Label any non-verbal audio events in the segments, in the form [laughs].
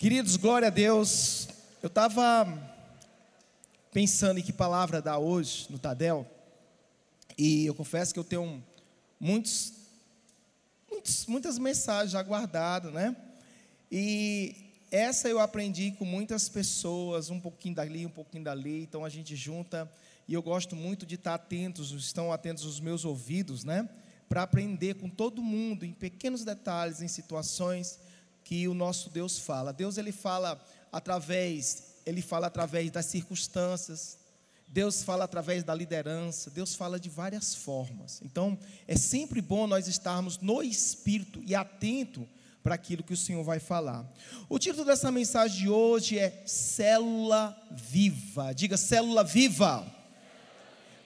Queridos, glória a Deus. Eu estava pensando em que palavra dar hoje no Tadel, e eu confesso que eu tenho muitos, muitos muitas mensagens já guardadas, né? E essa eu aprendi com muitas pessoas, um pouquinho dali, um pouquinho dali, então a gente junta, e eu gosto muito de estar atentos, estão atentos os meus ouvidos, né? Para aprender com todo mundo, em pequenos detalhes, em situações que o nosso Deus fala. Deus ele fala através, ele fala através das circunstâncias. Deus fala através da liderança, Deus fala de várias formas. Então, é sempre bom nós estarmos no espírito e atento para aquilo que o Senhor vai falar. O título dessa mensagem de hoje é Célula Viva. Diga célula viva.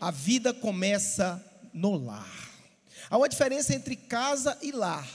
A vida começa no lar. Há uma diferença entre casa e lar.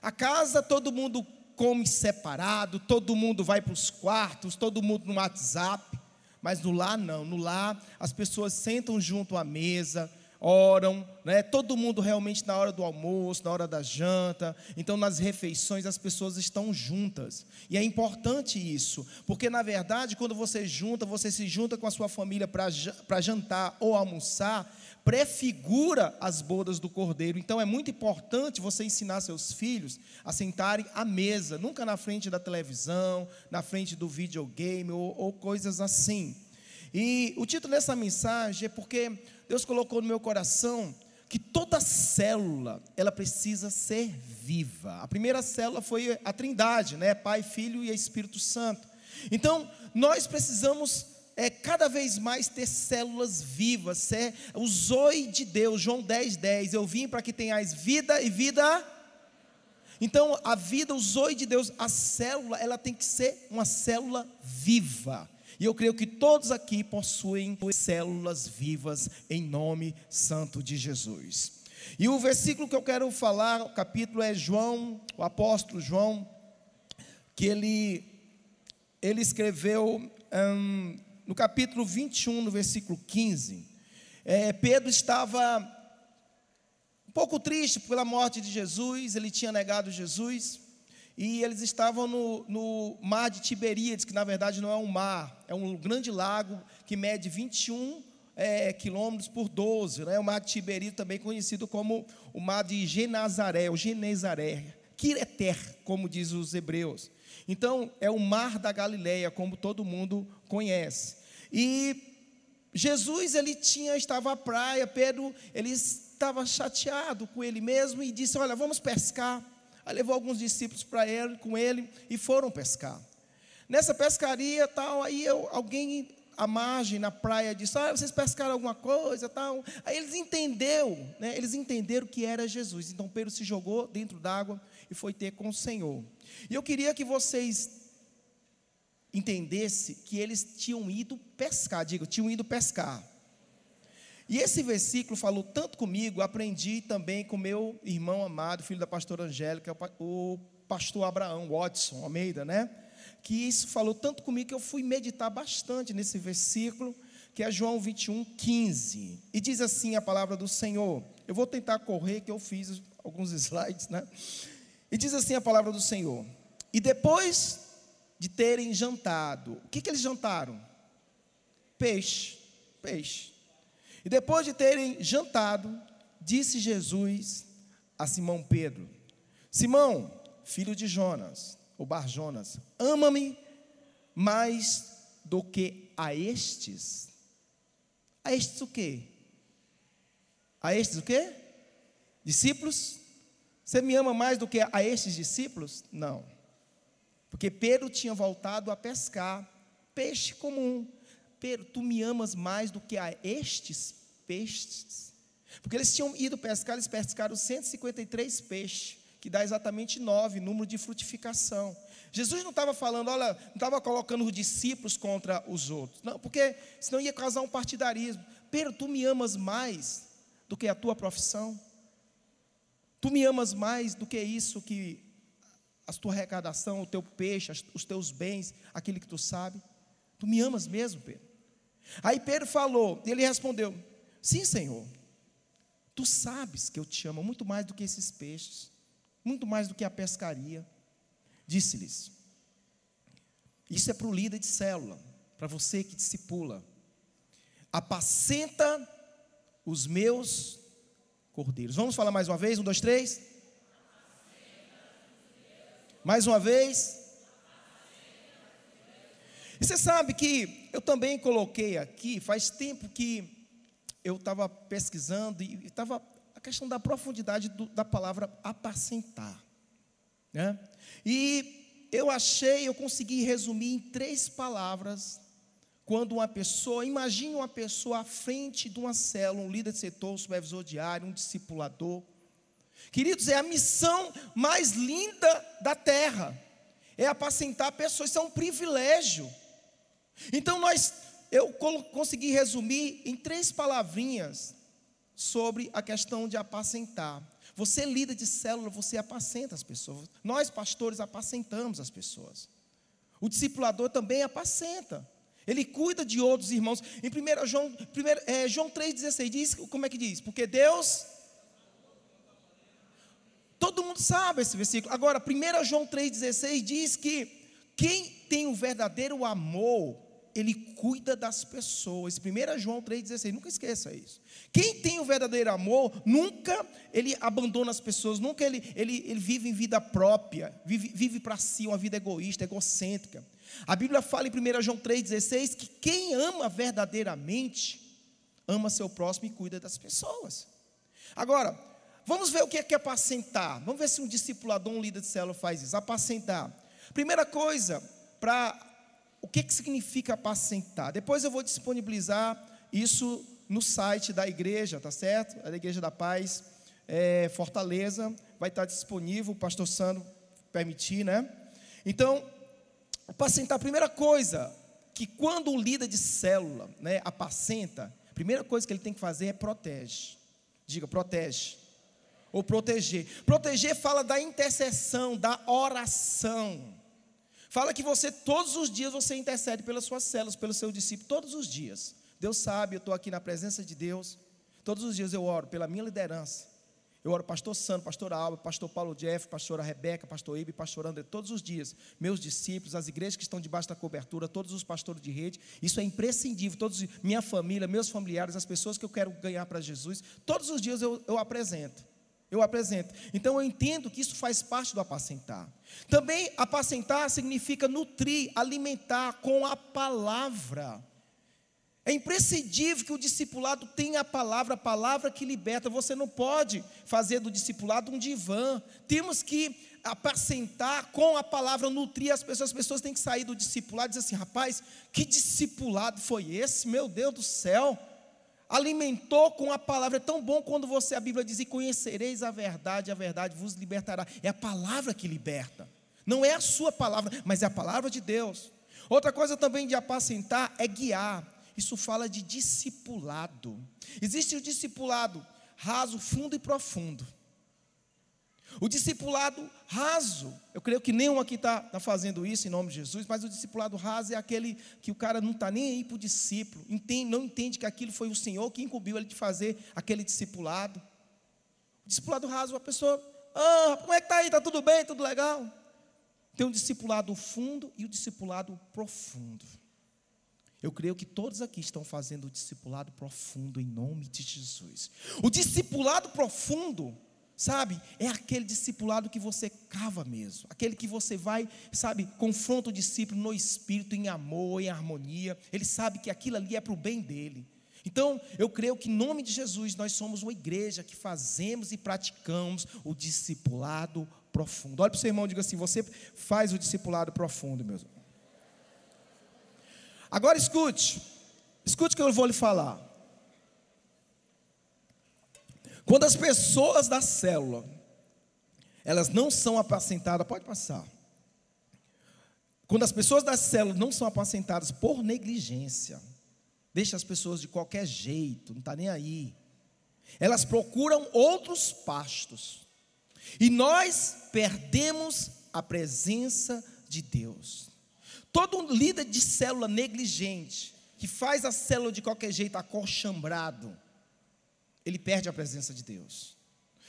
A casa todo mundo come separado, todo mundo vai para os quartos, todo mundo no WhatsApp. Mas no lar não, no lar as pessoas sentam junto à mesa, oram, né? todo mundo realmente na hora do almoço, na hora da janta, então nas refeições as pessoas estão juntas. E é importante isso, porque na verdade, quando você junta, você se junta com a sua família para jantar ou almoçar, prefigura as bodas do cordeiro. Então é muito importante você ensinar seus filhos a sentarem à mesa, nunca na frente da televisão, na frente do videogame ou, ou coisas assim. E o título dessa mensagem é porque Deus colocou no meu coração que toda célula ela precisa ser viva. A primeira célula foi a Trindade, né? Pai, Filho e Espírito Santo. Então nós precisamos é cada vez mais ter células vivas, é o zoe de Deus, João 10, 10. Eu vim para que tenhais vida e vida. Então, a vida, o zoe de Deus, a célula, ela tem que ser uma célula viva. E eu creio que todos aqui possuem células vivas em nome santo de Jesus. E o versículo que eu quero falar, o capítulo é João, o apóstolo João, que ele, ele escreveu hum, no capítulo 21, no versículo 15. É, Pedro estava um pouco triste pela morte de Jesus, ele tinha negado Jesus. E eles estavam no, no, mar de Tiberíades, que na verdade não é um mar, é um grande lago que mede 21 é, quilômetros por 12. Né? O mar de Tiberíades também conhecido como o mar de Genazaré, o Genezaré, Kireter, como diz os hebreus. Então, é o mar da Galileia, como todo mundo conhece. E Jesus, ele tinha, estava à praia, Pedro, ele estava chateado com ele mesmo e disse: Olha, vamos pescar. Aí levou alguns discípulos para ele, com ele, e foram pescar. Nessa pescaria, tal, aí eu, alguém à margem, na praia, disse: Ah, vocês pescaram alguma coisa, tal. Aí eles entenderam, né, eles entenderam que era Jesus. Então Pedro se jogou dentro d'água e foi ter com o Senhor. E eu queria que vocês entendessem que eles tinham ido pescar, digo, tinham ido pescar. E esse versículo falou tanto comigo, aprendi também com meu irmão amado, filho da pastora Angélica, o pastor Abraão Watson Almeida, né? Que isso falou tanto comigo que eu fui meditar bastante nesse versículo, que é João 21, 15. E diz assim a palavra do Senhor. Eu vou tentar correr, que eu fiz alguns [laughs] slides, né? E diz assim a palavra do Senhor. E depois de terem jantado, o que, que eles jantaram? Peixe, peixe. E depois de terem jantado, disse Jesus a Simão Pedro: Simão, filho de Jonas, ou Bar Jonas, ama-me mais do que a estes. A estes o quê? A estes o quê? Discípulos? Você me ama mais do que a estes discípulos? Não. Porque Pedro tinha voltado a pescar peixe comum. Pedro, tu me amas mais do que a estes peixes. Porque eles tinham ido pescar, eles pescaram 153 peixes, que dá exatamente nove, número de frutificação. Jesus não estava falando, olha, não estava colocando os discípulos contra os outros. Não, porque senão ia causar um partidarismo. Pedro, tu me amas mais do que a tua profissão? Tu me amas mais do que isso que a tua arrecadação, o teu peixe, os teus bens, aquilo que tu sabe? Tu me amas mesmo, Pedro? Aí Pedro falou, ele respondeu: Sim, Senhor. Tu sabes que eu te amo muito mais do que esses peixes, muito mais do que a pescaria. Disse-lhes: Isso é para o líder de célula, para você que discipula. Apacenta os meus cordeiros. Vamos falar mais uma vez? Um, dois, três. Mais uma vez. E você sabe que eu também coloquei aqui, faz tempo que eu estava pesquisando e estava a questão da profundidade do, da palavra apacentar. Né? E eu achei, eu consegui resumir em três palavras quando uma pessoa, imagine uma pessoa à frente de uma célula, um líder de setor, um supervisor diário, um discipulador. Queridos, é a missão mais linda da terra. É apacentar pessoas, isso é um privilégio. Então nós, eu consegui resumir em três palavrinhas sobre a questão de apacentar. Você líder de célula, você apacenta as pessoas. Nós pastores apacentamos as pessoas. O discipulador também apacenta. Ele cuida de outros irmãos. Em 1 João, 1, é, João 3,16 diz, como é que diz? Porque Deus. Todo mundo sabe esse versículo. Agora, 1 João 3,16 diz que quem tem o verdadeiro amor, ele cuida das pessoas. 1 João 3,16, nunca esqueça isso. Quem tem o verdadeiro amor, nunca ele abandona as pessoas, nunca ele, ele, ele vive em vida própria, vive, vive para si, uma vida egoísta, egocêntrica. A Bíblia fala em 1 João 3,16 que quem ama verdadeiramente, ama seu próximo e cuida das pessoas. Agora, vamos ver o que é, que é apacentar. Vamos ver se um discipulador, um líder de célula faz isso. Apacentar. Primeira coisa, para o que, que significa apacentar? Depois eu vou disponibilizar isso no site da igreja, tá certo? Da Igreja da Paz, é, Fortaleza, vai estar disponível, o pastor Sandro permitir, né? Então, Apacentar, a primeira coisa, que quando o líder de célula né, apacenta, a primeira coisa que ele tem que fazer é protege. Diga, protege. Ou proteger. Proteger fala da intercessão, da oração. Fala que você, todos os dias, você intercede pelas suas células, pelo seu discípulo, todos os dias. Deus sabe, eu estou aqui na presença de Deus. Todos os dias eu oro pela minha liderança. Eu oro pastor Sandro, pastor Alba, pastor Paulo Jeff, pastora Rebeca, pastor Ibe, pastor André, todos os dias. Meus discípulos, as igrejas que estão debaixo da cobertura, todos os pastores de rede. Isso é imprescindível. Todos, minha família, meus familiares, as pessoas que eu quero ganhar para Jesus, todos os dias eu, eu apresento. Eu apresento. Então eu entendo que isso faz parte do apacentar. Também apacentar significa nutrir, alimentar com a palavra. É imprescindível que o discipulado tenha a palavra, a palavra que liberta. Você não pode fazer do discipulado um divã. Temos que apacentar com a palavra, nutrir as pessoas. As pessoas têm que sair do discipulado e dizer assim: rapaz, que discipulado foi esse? Meu Deus do céu. Alimentou com a palavra. É tão bom quando você, a Bíblia diz: e conhecereis a verdade, a verdade vos libertará. É a palavra que liberta. Não é a sua palavra, mas é a palavra de Deus. Outra coisa também de apacentar é guiar. Isso fala de discipulado. Existe o discipulado raso, fundo e profundo. O discipulado raso, eu creio que nenhum aqui está tá fazendo isso em nome de Jesus, mas o discipulado raso é aquele que o cara não está nem aí para o discípulo, entende, não entende que aquilo foi o Senhor que incumbiu ele de fazer aquele discipulado. O discipulado raso, a pessoa, ah, como é que está aí? Está tudo bem? Tudo legal? Tem o discipulado fundo e o discipulado profundo. Eu creio que todos aqui estão fazendo o discipulado profundo em nome de Jesus. O discipulado profundo, sabe, é aquele discipulado que você cava mesmo, aquele que você vai, sabe, confronta o discípulo no espírito, em amor, em harmonia. Ele sabe que aquilo ali é para o bem dele. Então, eu creio que em nome de Jesus nós somos uma igreja que fazemos e praticamos o discipulado profundo. Olha para o seu irmão e diga assim: você faz o discipulado profundo, meus irmãos. Agora escute, escute o que eu vou lhe falar. Quando as pessoas da célula, elas não são apacentadas, pode passar. Quando as pessoas da célula não são apacentadas por negligência, deixa as pessoas de qualquer jeito, não está nem aí. Elas procuram outros pastos. E nós perdemos a presença de Deus. Todo líder de célula negligente, que faz a célula de qualquer jeito acochambrado, ele perde a presença de Deus.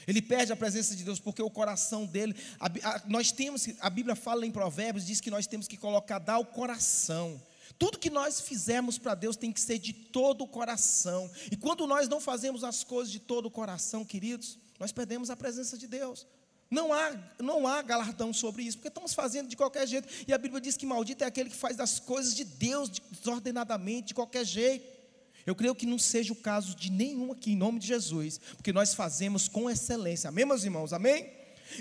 Ele perde a presença de Deus porque o coração dele, a, a, nós temos, a Bíblia fala em Provérbios, diz que nós temos que colocar, dar o coração. Tudo que nós fizermos para Deus tem que ser de todo o coração. E quando nós não fazemos as coisas de todo o coração, queridos, nós perdemos a presença de Deus. Não há, não há galardão sobre isso, porque estamos fazendo de qualquer jeito. E a Bíblia diz que maldito é aquele que faz das coisas de Deus desordenadamente, de qualquer jeito. Eu creio que não seja o caso de nenhum aqui, em nome de Jesus, porque nós fazemos com excelência. Amém, meus irmãos? Amém?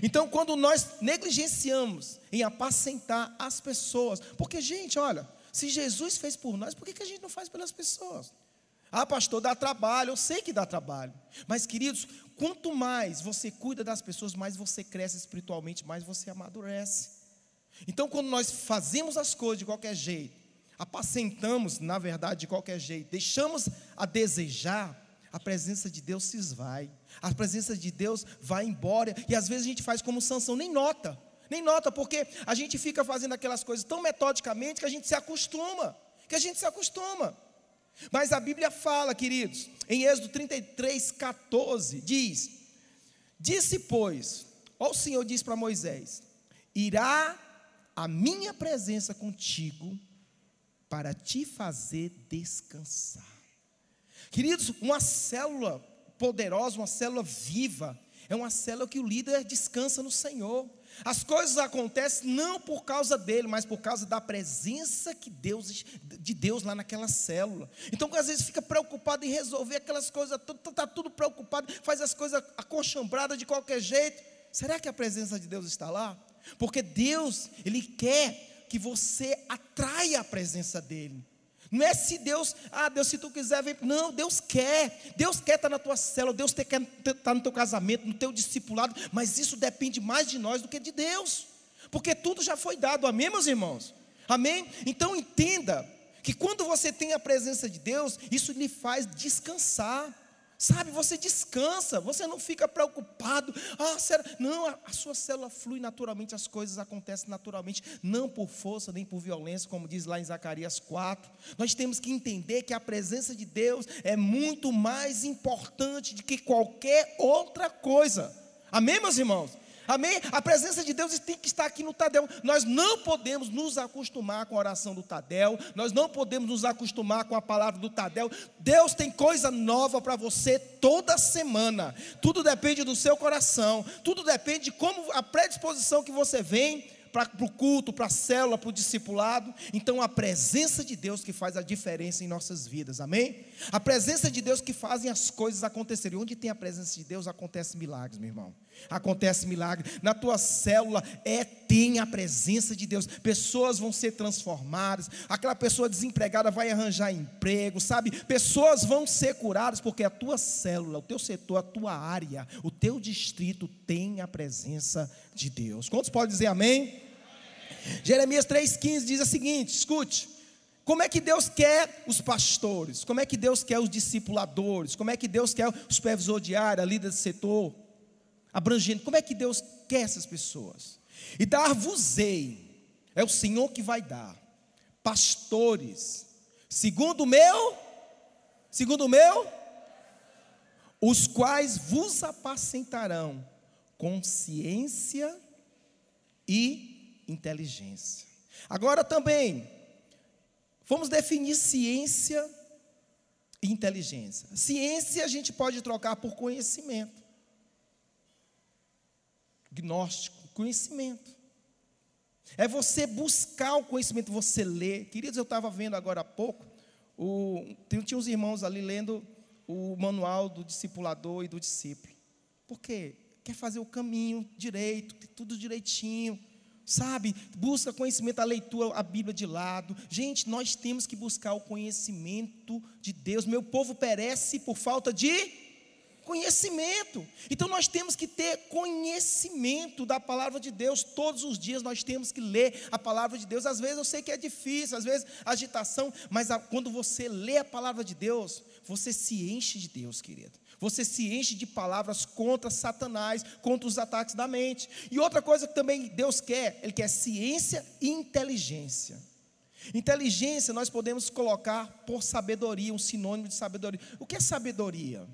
Então, quando nós negligenciamos em apacentar as pessoas, porque, gente, olha, se Jesus fez por nós, por que, que a gente não faz pelas pessoas? Ah, pastor, dá trabalho, eu sei que dá trabalho. Mas, queridos, quanto mais você cuida das pessoas, mais você cresce espiritualmente, mais você amadurece. Então, quando nós fazemos as coisas de qualquer jeito, apacentamos, na verdade, de qualquer jeito, deixamos a desejar, a presença de Deus se esvai. A presença de Deus vai embora. E às vezes a gente faz como Sansão, nem nota. Nem nota, porque a gente fica fazendo aquelas coisas tão metodicamente que a gente se acostuma. Que a gente se acostuma. Mas a Bíblia fala, queridos, em Êxodo 33, 14, diz: Disse, pois, ó o Senhor diz para Moisés: Irá a minha presença contigo para te fazer descansar. Queridos, uma célula poderosa, uma célula viva, é uma célula que o líder descansa no Senhor. As coisas acontecem não por causa dele, mas por causa da presença que Deus, de Deus lá naquela célula. Então, às vezes, fica preocupado em resolver aquelas coisas, está tudo preocupado, faz as coisas acochambradas de qualquer jeito. Será que a presença de Deus está lá? Porque Deus, Ele quer que você atraia a presença dEle. Não é se Deus, ah, Deus, se tu quiser, vem. Não, Deus quer. Deus quer estar na tua célula, Deus quer estar no teu casamento, no teu discipulado, mas isso depende mais de nós do que de Deus. Porque tudo já foi dado, amém, meus irmãos? Amém? Então entenda que quando você tem a presença de Deus, isso lhe faz descansar. Sabe, você descansa, você não fica preocupado. Ah, será? Não, a, a, sua célula flui naturalmente, as coisas acontecem naturalmente, não por força nem por violência, como diz lá em Zacarias 4. Nós temos que entender que a presença de Deus é muito mais importante do que qualquer outra coisa. Amém, meus irmãos? Amém? A presença de Deus tem que estar aqui no Tadel. Nós não podemos nos acostumar com a oração do Tadel. Nós não podemos nos acostumar com a palavra do Tadel. Deus tem coisa nova para você toda semana. Tudo depende do seu coração. Tudo depende de como a predisposição que você vem para o culto, para a célula, para o discipulado. Então, a presença de Deus que faz a diferença em nossas vidas, amém? A presença de Deus que fazem as coisas acontecerem. Onde tem a presença de Deus, acontece milagres, meu irmão. Acontece milagre. Na tua célula é tem a presença de Deus. Pessoas vão ser transformadas. Aquela pessoa desempregada vai arranjar emprego, sabe? Pessoas vão ser curadas porque a tua célula, o teu setor, a tua área, o teu distrito tem a presença de Deus. Quantos podem dizer amém? Jeremias 3,15 diz o seguinte: escute. Como é que Deus quer os pastores? Como é que Deus quer os discipuladores? Como é que Deus quer o supervisor de área, líder de setor, abrangente? Como é que Deus quer essas pessoas? E dar-vos-ei, é o Senhor que vai dar, pastores, segundo o meu, segundo o meu, os quais vos apacentarão com ciência e inteligência. Agora também, vamos definir ciência e inteligência. Ciência a gente pode trocar por conhecimento. Gnóstico, conhecimento. É você buscar o conhecimento, você ler. Queridos, eu estava vendo agora há pouco, o, tinha uns irmãos ali lendo o manual do discipulador e do discípulo. Por quê? Quer fazer o caminho direito, tudo direitinho sabe? Busca conhecimento, a leitura, a Bíblia de lado. Gente, nós temos que buscar o conhecimento de Deus. Meu povo perece por falta de conhecimento. Então nós temos que ter conhecimento da palavra de Deus. Todos os dias nós temos que ler a palavra de Deus. Às vezes eu sei que é difícil, às vezes agitação, mas quando você lê a palavra de Deus, você se enche de Deus, querido. Você se enche de palavras contra Satanás, contra os ataques da mente. E outra coisa que também Deus quer, Ele quer ciência e inteligência. Inteligência nós podemos colocar por sabedoria, um sinônimo de sabedoria. O que é sabedoria?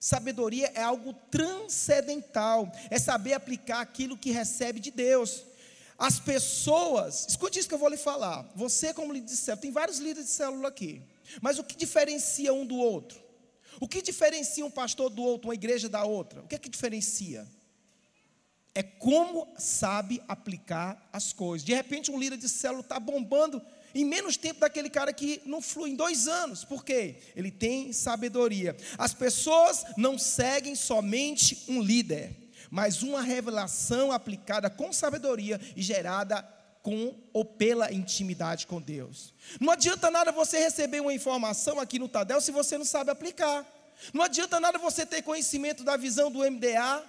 Sabedoria é algo transcendental, é saber aplicar aquilo que recebe de Deus. As pessoas, escute isso que eu vou lhe falar. Você, como líder de célula, tem vários líderes de célula aqui. Mas o que diferencia um do outro? O que diferencia um pastor do outro, uma igreja da outra? O que é que diferencia? É como sabe aplicar as coisas. De repente, um líder de célula está bombando em menos tempo daquele cara que não flui em dois anos. Por quê? Ele tem sabedoria. As pessoas não seguem somente um líder mas uma revelação aplicada com sabedoria e gerada com ou pela intimidade com Deus. Não adianta nada você receber uma informação aqui no Tadel se você não sabe aplicar. Não adianta nada você ter conhecimento da visão do MDA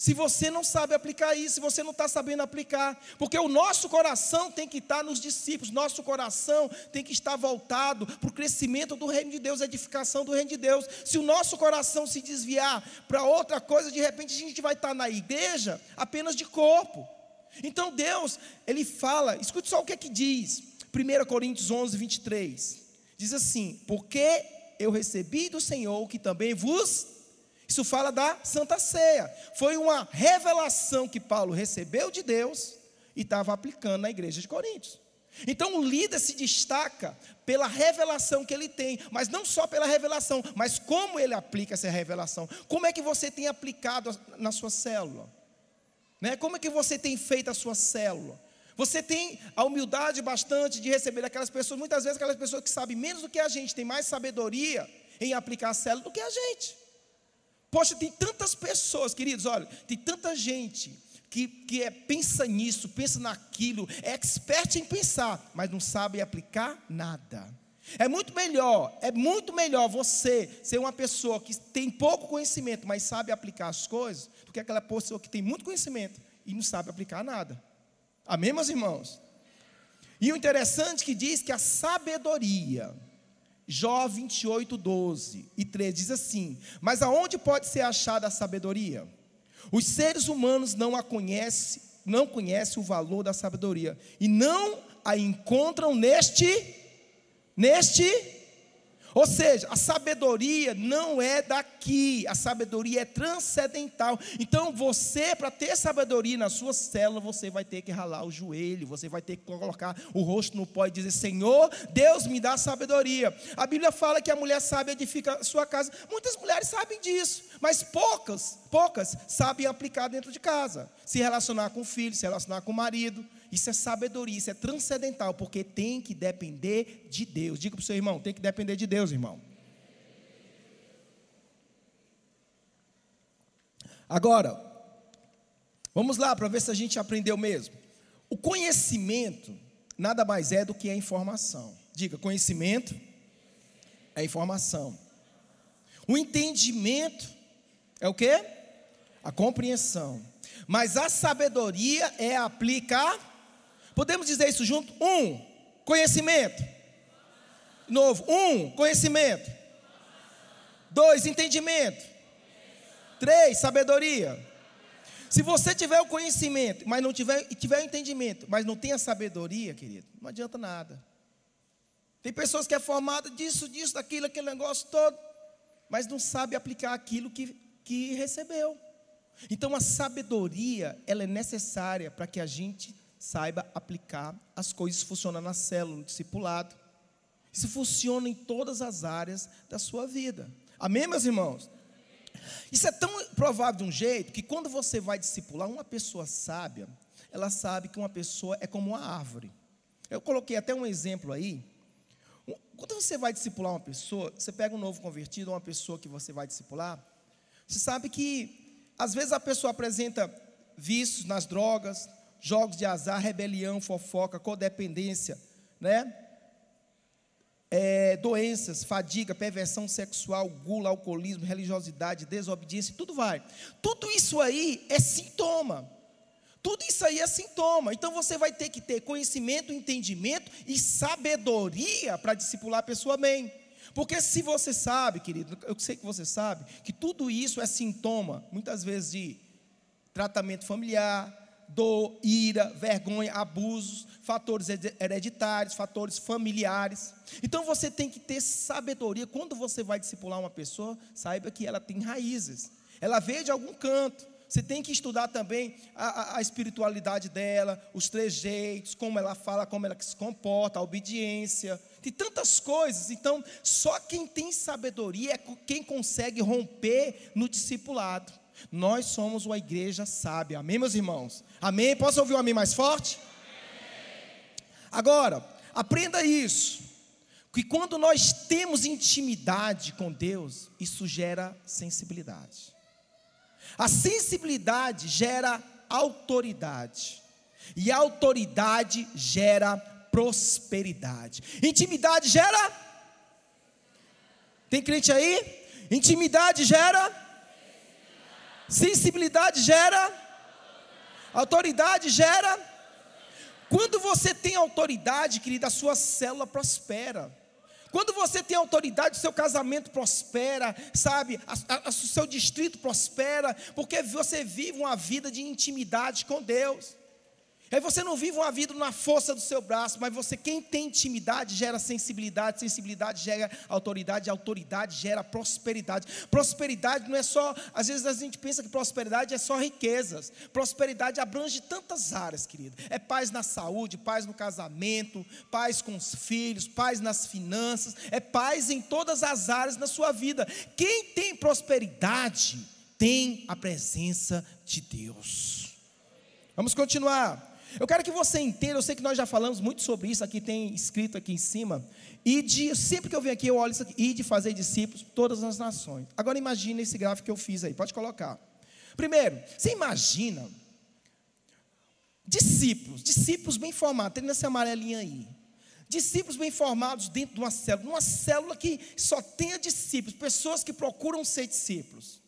se você não sabe aplicar isso, se você não está sabendo aplicar, porque o nosso coração tem que estar nos discípulos, nosso coração tem que estar voltado para o crescimento do reino de Deus, a edificação do reino de Deus. Se o nosso coração se desviar para outra coisa, de repente a gente vai estar na igreja apenas de corpo. Então Deus, Ele fala, escute só o que é que diz, 1 Coríntios 11, 23, diz assim: Porque eu recebi do Senhor que também vos isso fala da Santa Ceia. Foi uma revelação que Paulo recebeu de Deus e estava aplicando na igreja de Coríntios. Então o líder se destaca pela revelação que ele tem, mas não só pela revelação, mas como ele aplica essa revelação. Como é que você tem aplicado na sua célula? Né? Como é que você tem feito a sua célula? Você tem a humildade bastante de receber aquelas pessoas, muitas vezes aquelas pessoas que sabem menos do que a gente, têm mais sabedoria em aplicar a célula do que a gente. Poxa, tem tantas pessoas, queridos, olha, tem tanta gente que, que é, pensa nisso, pensa naquilo, é expert em pensar, mas não sabe aplicar nada. É muito melhor, é muito melhor você ser uma pessoa que tem pouco conhecimento, mas sabe aplicar as coisas, do que aquela pessoa que tem muito conhecimento e não sabe aplicar nada. Amém, meus irmãos? E o interessante é que diz que a sabedoria, Jó 28, 12 e 13 diz assim: Mas aonde pode ser achada a sabedoria? Os seres humanos não a conhecem, não conhecem o valor da sabedoria e não a encontram neste, neste ou seja, a sabedoria não é daqui, a sabedoria é transcendental. Então, você, para ter sabedoria na sua célula, você vai ter que ralar o joelho, você vai ter que colocar o rosto no pó e dizer: Senhor, Deus me dá sabedoria. A Bíblia fala que a mulher sábia edifica a sua casa. Muitas mulheres sabem disso, mas poucas, poucas sabem aplicar dentro de casa. Se relacionar com o filho, se relacionar com o marido. Isso é sabedoria, isso é transcendental, porque tem que depender de Deus. Diga para o seu irmão, tem que depender de Deus, irmão. Agora, vamos lá para ver se a gente aprendeu mesmo. O conhecimento nada mais é do que a informação. Diga, conhecimento é informação. O entendimento é o que? A compreensão. Mas a sabedoria é aplicar Podemos dizer isso junto? Um, conhecimento. Novo. Um, conhecimento. Dois, entendimento. Três, sabedoria. Se você tiver o conhecimento, mas não tiver, tiver o entendimento, mas não tem a sabedoria, querido, não adianta nada. Tem pessoas que é formada disso, disso, daquilo, aquele negócio todo, mas não sabe aplicar aquilo que, que recebeu. Então a sabedoria, ela é necessária para que a gente saiba aplicar as coisas. Isso funciona na célula, no discipulado. Isso funciona em todas as áreas da sua vida. Amém, meus irmãos? Isso é tão provável de um jeito que quando você vai discipular uma pessoa sábia, ela sabe que uma pessoa é como uma árvore. Eu coloquei até um exemplo aí. Quando você vai discipular uma pessoa, você pega um novo convertido, uma pessoa que você vai discipular, você sabe que às vezes a pessoa apresenta vícios nas drogas, jogos de azar, rebelião, fofoca, codependência, né? É, doenças, fadiga, perversão sexual, gula, alcoolismo, religiosidade, desobediência, tudo vai. Tudo isso aí é sintoma. Tudo isso aí é sintoma. Então você vai ter que ter conhecimento, entendimento e sabedoria para discipular a pessoa bem. Porque se você sabe, querido, eu sei que você sabe, que tudo isso é sintoma, muitas vezes de tratamento familiar, dor, ira, vergonha, abusos, fatores hereditários, fatores familiares. Então você tem que ter sabedoria. Quando você vai discipular uma pessoa, saiba que ela tem raízes. Ela veio de algum canto. Você tem que estudar também a, a, a, espiritualidade dela, os trejeitos, como ela fala, como ela se comporta, a obediência. Tem tantas coisas. Então, só quem tem sabedoria é quem consegue romper no discipulado. Nós somos uma igreja sábia. Amém, meus irmãos? Amém? Posso ouvir um amém mais forte? Agora, aprenda isso. Que quando nós temos intimidade com Deus, isso gera sensibilidade. A sensibilidade gera autoridade. E a autoridade gera prosperidade. Intimidade gera? Tem crente aí? Intimidade gera? Sensibilidade gera? Autoridade gera? Quando você tem autoridade, querida, a sua célula prospera. Quando você tem autoridade, o seu casamento prospera, sabe? o seu distrito prospera, porque você vive uma vida de intimidade com Deus. Aí você não vive uma vida na força do seu braço, mas você, quem tem intimidade, gera sensibilidade, sensibilidade gera autoridade, autoridade gera prosperidade. Prosperidade não é só, às vezes a gente pensa que prosperidade é só riquezas. Prosperidade abrange tantas áreas, querido. É paz na saúde, paz no casamento, paz com os filhos, paz nas finanças, é paz em todas as áreas da sua vida. Quem tem prosperidade tem a presença de Deus. Vamos continuar. Eu quero que você entenda, eu sei que nós já falamos muito sobre isso, aqui tem escrito aqui em cima, e de, sempre que eu venho aqui, eu olho isso aqui, e de fazer discípulos todas as nações. Agora imagine esse gráfico que eu fiz aí, pode colocar. Primeiro, você imagina discípulos, discípulos bem formados, tem nessa amarelinha aí. Discípulos bem formados dentro de uma célula, uma célula que só tenha discípulos, pessoas que procuram ser discípulos.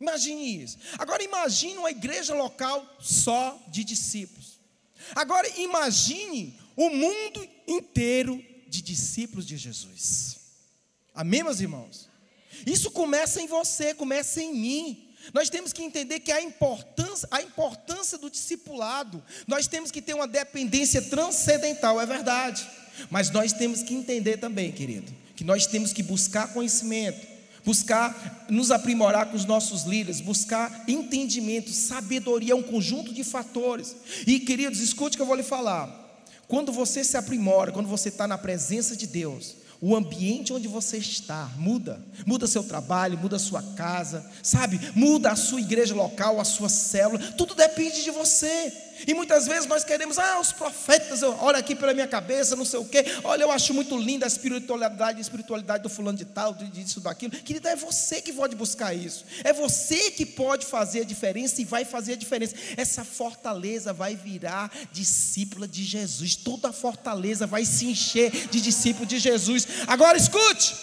Imagine isso. Agora imagine uma igreja local só de discípulos. Agora imagine o mundo inteiro de discípulos de Jesus. Amém, meus irmãos? Isso começa em você, começa em mim. Nós temos que entender que a importância, a importância do discipulado, nós temos que ter uma dependência transcendental, é verdade. Mas nós temos que entender também, querido, que nós temos que buscar conhecimento, buscar nos aprimorar com os nossos líderes, buscar entendimento, sabedoria, um conjunto de fatores. E queridos, escute que eu vou lhe falar. Quando você se aprimora, quando você está na presença de Deus, o ambiente onde você está muda, muda seu trabalho, muda sua casa, sabe? Muda a sua igreja local, a sua célula, tudo depende de você. E muitas vezes nós queremos, ah, os profetas, olha aqui pela minha cabeça, não sei o quê, olha, eu acho muito linda a espiritualidade, a espiritualidade do fulano de tal, disso, daquilo. Querida, é você que pode buscar isso, é você que pode fazer a diferença e vai fazer a diferença. Essa fortaleza vai virar discípula de Jesus, toda fortaleza vai se encher de discípulo de Jesus. Agora escute,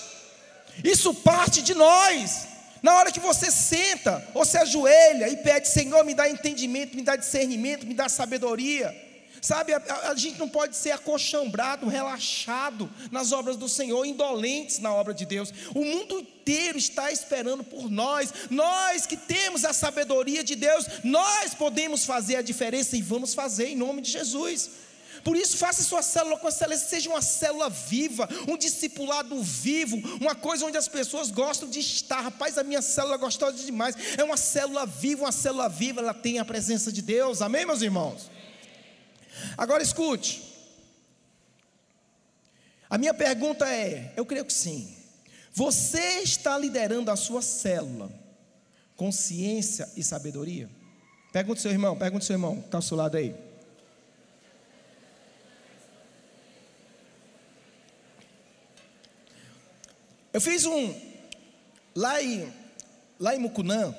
isso parte de nós. Na hora que você senta ou se ajoelha e pede, Senhor, me dá entendimento, me dá discernimento, me dá sabedoria. Sabe, a, a, gente não pode ser acochambrado, relaxado nas obras do Senhor, indolentes na obra de Deus. O mundo inteiro está esperando por nós. Nós que temos a sabedoria de Deus, nós podemos fazer a diferença e vamos fazer em nome de Jesus. Por isso, faça sua célula com excelência, seja uma célula viva, um discipulado vivo, uma coisa onde as pessoas gostam de estar. Rapaz, a minha célula é gostosa demais. É uma célula viva, uma célula viva, ela tem a presença de Deus. Amém, meus irmãos? Agora escute. A minha pergunta é: eu creio que sim. Você está liderando a sua célula com ciência e sabedoria? Pergunta seu irmão, pergunta seu irmão, está ao seu lado aí. Eu fiz um. Lá em, lá em Mucunã,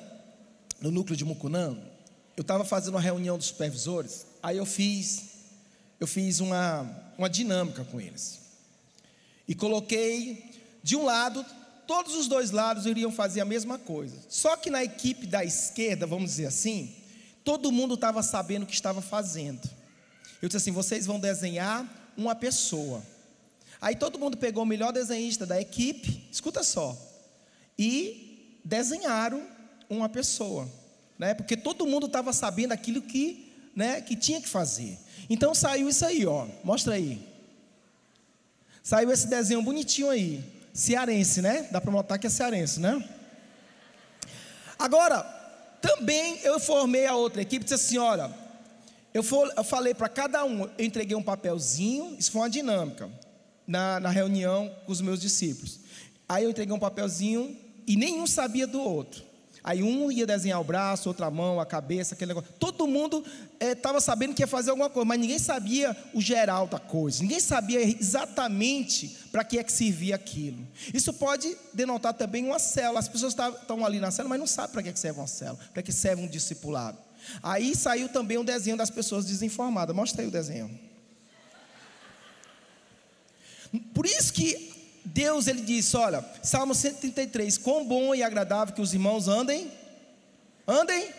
no núcleo de Mucunã, eu estava fazendo uma reunião dos supervisores. Aí eu fiz, eu fiz uma, uma dinâmica com eles. E coloquei, de um lado, todos os dois lados iriam fazer a mesma coisa. Só que na equipe da esquerda, vamos dizer assim, todo mundo estava sabendo o que estava fazendo. Eu disse assim: vocês vão desenhar uma pessoa. Aí todo mundo pegou o melhor desenhista da equipe, escuta só, e desenharam uma pessoa, né? Porque todo mundo estava sabendo aquilo que né, que tinha que fazer. Então saiu isso aí, ó. Mostra aí. Saiu esse desenho bonitinho aí. Cearense, né? Dá para notar que é cearense, né? Agora, também eu formei a outra equipe, disse assim: olha, eu, eu falei para cada um, eu entreguei um papelzinho, isso foi uma dinâmica, na, na reunião com os meus discípulos. Aí eu entreguei um papelzinho e nenhum sabia do outro. Aí um ia desenhar o braço, outra mão, a cabeça, aquele negócio. Todo mundo estava eh, sabendo que ia fazer alguma coisa, mas ninguém sabia o geral da coisa. Ninguém sabia exatamente para que é que servia aquilo. Isso pode denotar também uma célula. As pessoas estão ali na célula, mas não sabem para que, é que serve uma célula, para que serve um discipulado. Aí saiu também um desenho das pessoas desinformadas. Mostra aí o desenho. Por isso que Deus ele disse, olha, Salmo 133, quão bom e agradável que os irmãos andem, andem.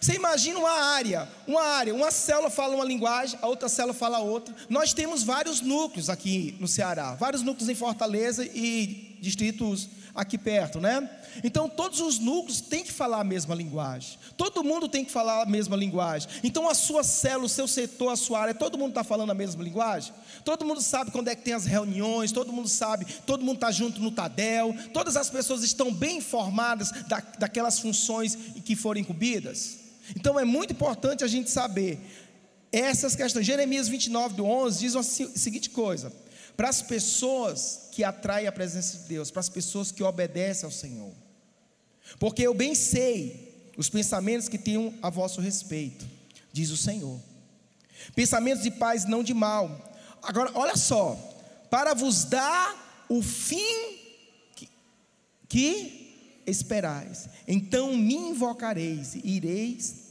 Você imagina uma área, uma área, uma célula fala uma linguagem, a outra célula fala outra. Nós temos vários núcleos aqui no Ceará, vários núcleos em Fortaleza e distritos aqui perto, né? Então todos os núcleos têm que falar a mesma linguagem. Todo mundo tem que falar a mesma linguagem. Então a sua célula, o seu setor, a sua área, todo mundo está falando a mesma linguagem. Todo mundo sabe quando é que tem as reuniões. Todo mundo sabe. Todo mundo está junto no Tadel. Todas as pessoas estão bem informadas da, daquelas funções que foram incumbidas. Então é muito importante a gente saber essas questões. Jeremias 29 do 11 diz a seguinte coisa: para as pessoas que atraem a presença de Deus, para as pessoas que obedecem ao Senhor. Porque eu bem sei os pensamentos que tenho a vosso respeito, diz o Senhor. Pensamentos de paz, não de mal. Agora, olha só, para vos dar o fim que, que esperais. Então me invocareis, ireis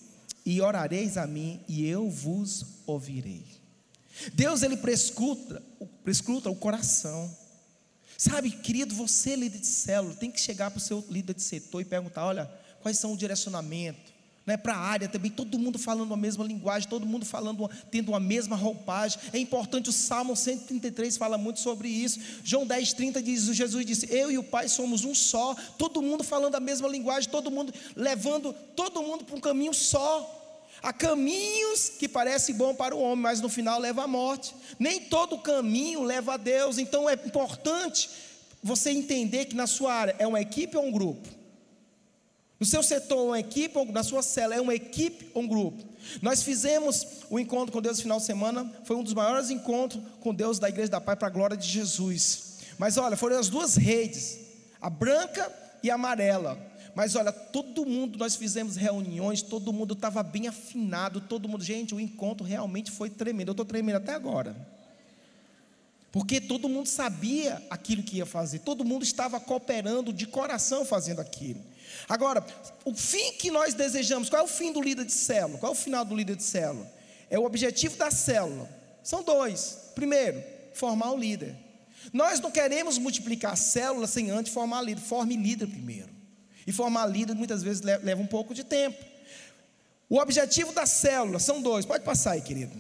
e orareis a mim, e eu vos ouvirei. Deus ele prescruta, prescruta o coração. Sabe, querido, você líder de célula, tem que chegar para o seu líder de setor e perguntar, olha, quais são o direcionamento, né, para a área também, todo mundo falando a mesma linguagem, todo mundo falando, tendo uma mesma roupagem. É importante, o Salmo 133 fala muito sobre isso. João 10, 30 diz: Jesus disse: Eu e o Pai somos um só, todo mundo falando a mesma linguagem, todo mundo levando todo mundo para um caminho só. Há caminhos que parecem bom para o homem, mas no final leva à morte. Nem todo caminho leva a Deus. Então é importante você entender que na sua área é uma equipe ou um grupo. No seu setor, é uma equipe, na sua cela, é uma equipe ou um grupo. Nós fizemos o encontro com Deus no final de semana, foi um dos maiores encontros com Deus da Igreja da Pai para a glória de Jesus. Mas olha, foram as duas redes, a branca e a amarela. Mas olha, todo mundo, nós fizemos reuniões, todo mundo estava bem afinado, todo mundo, gente, o encontro realmente foi tremendo. Eu estou tremendo até agora. Porque todo mundo sabia aquilo que ia fazer, todo mundo estava cooperando de coração fazendo aquilo. Agora, o fim que nós desejamos, qual é o fim do líder de célula? Qual é o final do líder de célula? É o objetivo da célula. São dois. Primeiro, formar o líder. Nós não queremos multiplicar células sem antes formar líder. Forme líder primeiro. E formar líder muitas vezes leva um pouco de tempo. O objetivo da célula são dois, pode passar aí, querido.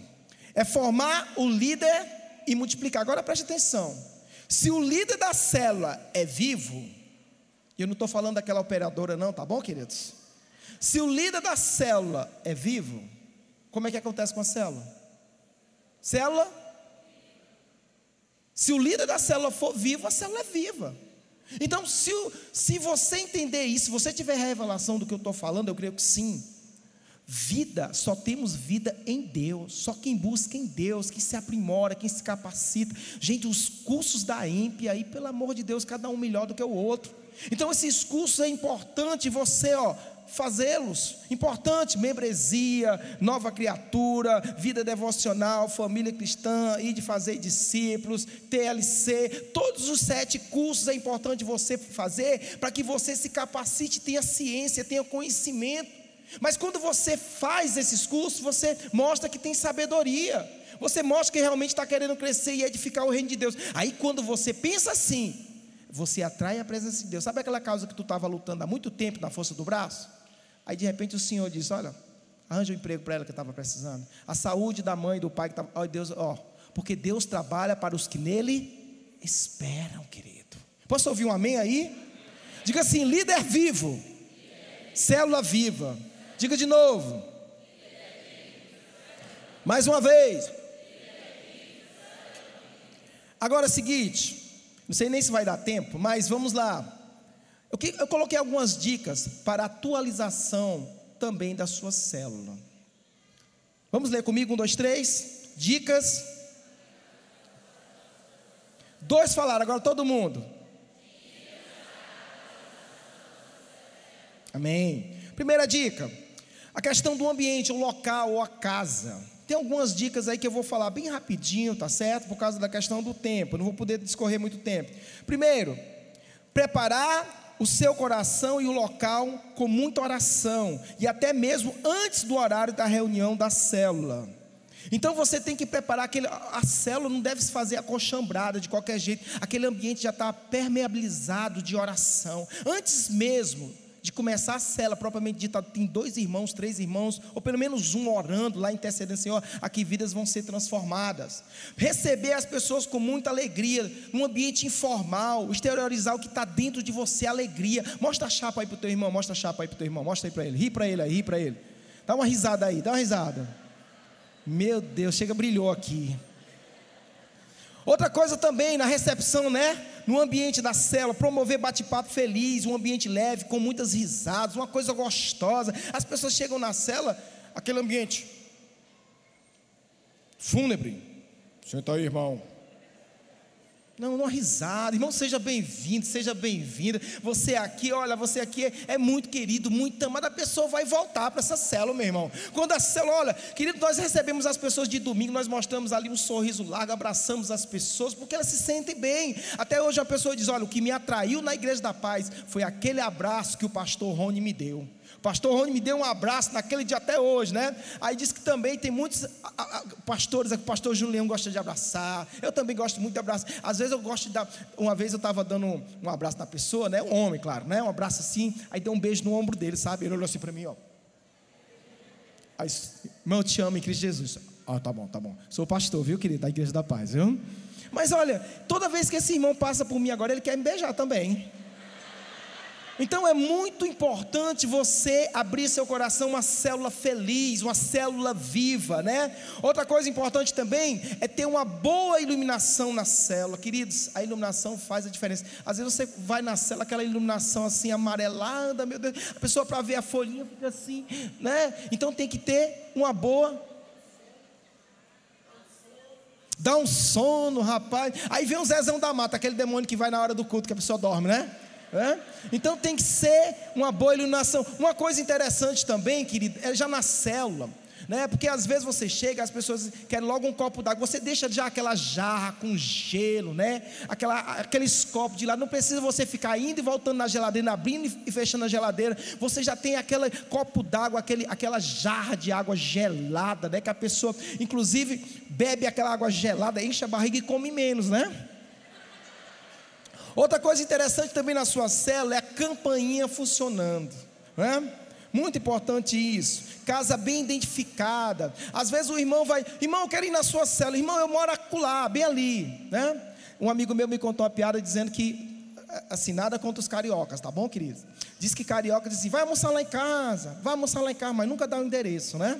É formar o líder e multiplicar. Agora preste atenção. Se o líder da célula é vivo, eu não estou falando daquela operadora, não, tá bom, queridos? Se o líder da célula é vivo, como é que acontece com a célula? Célula. Se o líder da célula for vivo, a célula é viva. Então, se, se você entender isso, se você tiver revelação do que eu estou falando, eu creio que sim. Vida, só temos vida em Deus. Só quem busca em Deus, quem se aprimora, quem se capacita. Gente, os cursos da EMP aí, pelo amor de Deus, cada um melhor do que o outro. Então, esses cursos é importante você, ó, fazê-los. Importante, membresia, nova criatura, vida devocional, família cristã, ir de fazer discípulos, TLC, todos os sete cursos é importante você fazer para que você se capacite, tenha ciência, tenha conhecimento. Mas quando você faz esses cursos, você mostra que tem sabedoria. Você mostra que realmente está querendo crescer e edificar o reino de Deus. Aí quando você pensa assim, você atrai a presença de Deus. Sabe aquela causa que tu estava lutando há muito tempo na força do braço? Aí de repente o Senhor diz: Olha, arranja um emprego para ela que estava precisando. A saúde da mãe e do pai que estava. Ó, Deus, ó, porque Deus trabalha para os que nele esperam, querido. Posso ouvir um amém aí? Diga assim: líder vivo, célula viva. Diga de novo. Mais uma vez. Agora é o seguinte, não sei nem se vai dar tempo, mas vamos lá. Eu, eu coloquei algumas dicas para atualização também da sua célula. Vamos ler comigo? Um, dois, três. Dicas. Dois falaram, agora todo mundo. Amém. Primeira dica: a questão do ambiente, o local ou a casa. Tem algumas dicas aí que eu vou falar bem rapidinho, tá certo? Por causa da questão do tempo, não vou poder discorrer muito tempo. Primeiro, preparar o seu coração e o local com muita oração, e até mesmo antes do horário da reunião da célula. Então você tem que preparar aquele. A célula não deve se fazer acochambrada de qualquer jeito. Aquele ambiente já está permeabilizado de oração. Antes mesmo de começar a cela propriamente dita, tem dois irmãos, três irmãos, ou pelo menos um orando lá, intercedendo, Senhor, aqui vidas vão ser transformadas. Receber as pessoas com muita alegria, num ambiente informal, exteriorizar o que está dentro de você, alegria. Mostra a chapa aí para o teu irmão, mostra a chapa aí para o teu irmão, mostra aí para ele, ri para ele aí, ri para ele. Dá uma risada aí, dá uma risada. Meu Deus, chega, brilhou aqui. Outra coisa também, na recepção, né? No ambiente da célula, promover bate-papo feliz, um ambiente leve, com muitas risadas, uma coisa gostosa. As pessoas chegam na cela, aquele ambiente fúnebre. Senta aí, irmão. Não, uma risada. Irmão, seja bem-vindo, seja bem-vinda. Você aqui, olha, você aqui é, é, muito querido, muito amado. A pessoa vai voltar para essa célula, meu irmão. Quando a célula, olha, querido, nós recebemos as pessoas de domingo, nós mostramos ali um sorriso largo, abraçamos as pessoas, porque elas se sentem bem. Até hoje a pessoa diz: olha, o que me atraiu na igreja da paz foi aquele abraço que o pastor Rony me deu. Pastor Rony me deu um abraço naquele dia até hoje, né? Aí diz que também tem muitos pastores, o pastor Julião gosta de abraçar. Eu também gosto muito de abraçar. Às vezes eu gosto de dar. Uma vez eu estava dando um, um, abraço na pessoa, né? Um homem, claro, né? Um abraço assim. Aí deu um beijo no ombro dele, sabe? Ele olhou assim para mim, ó. Aí, irmão, eu te amo em Cristo Jesus. Oh, tá bom, tá bom. Sou pastor, viu, querido? Da Igreja da Paz, viu? Mas olha, toda vez que esse irmão passa por mim agora, ele quer me beijar também. Então é muito importante você abrir seu coração uma célula feliz, uma célula viva, né? Outra coisa importante também é ter uma boa iluminação na célula. Queridos, a iluminação faz a diferença. Às vezes você vai na célula, aquela iluminação assim amarelada, meu Deus, a pessoa para ver a folhinha fica assim, né? Então tem que ter uma boa Dá um sono, rapaz. Aí vem o Zezão da Mata, aquele demônio que vai na hora do culto, que a pessoa dorme, né? Então tem que ser uma boa iluminação. Uma coisa interessante também, querido, é já na célula. Né? Porque às vezes você chega, as pessoas querem logo um copo d'água, você deixa já aquela jarra com gelo, né? Aquela, aqueles copos de lá, não precisa você ficar indo e voltando na geladeira, abrindo e fechando a geladeira, você já tem aquele copo d'água, aquele, aquela jarra de água gelada, né? Que a pessoa, inclusive, bebe aquela água gelada, enche a barriga e come menos, né? Outra coisa interessante também na sua célula é a campainha funcionando. Né? Muito importante isso. Casa bem identificada. Às vezes o irmão vai, irmão, eu quero ir na sua célula. Irmão, eu moro acolá, bem ali. Né? Um amigo meu me contou uma piada dizendo que, assim, nada contra os cariocas, tá bom, querido? Diz que carioca diz assim, vai almoçar lá em casa, vai almoçar lá em casa, mas nunca dá o endereço, né?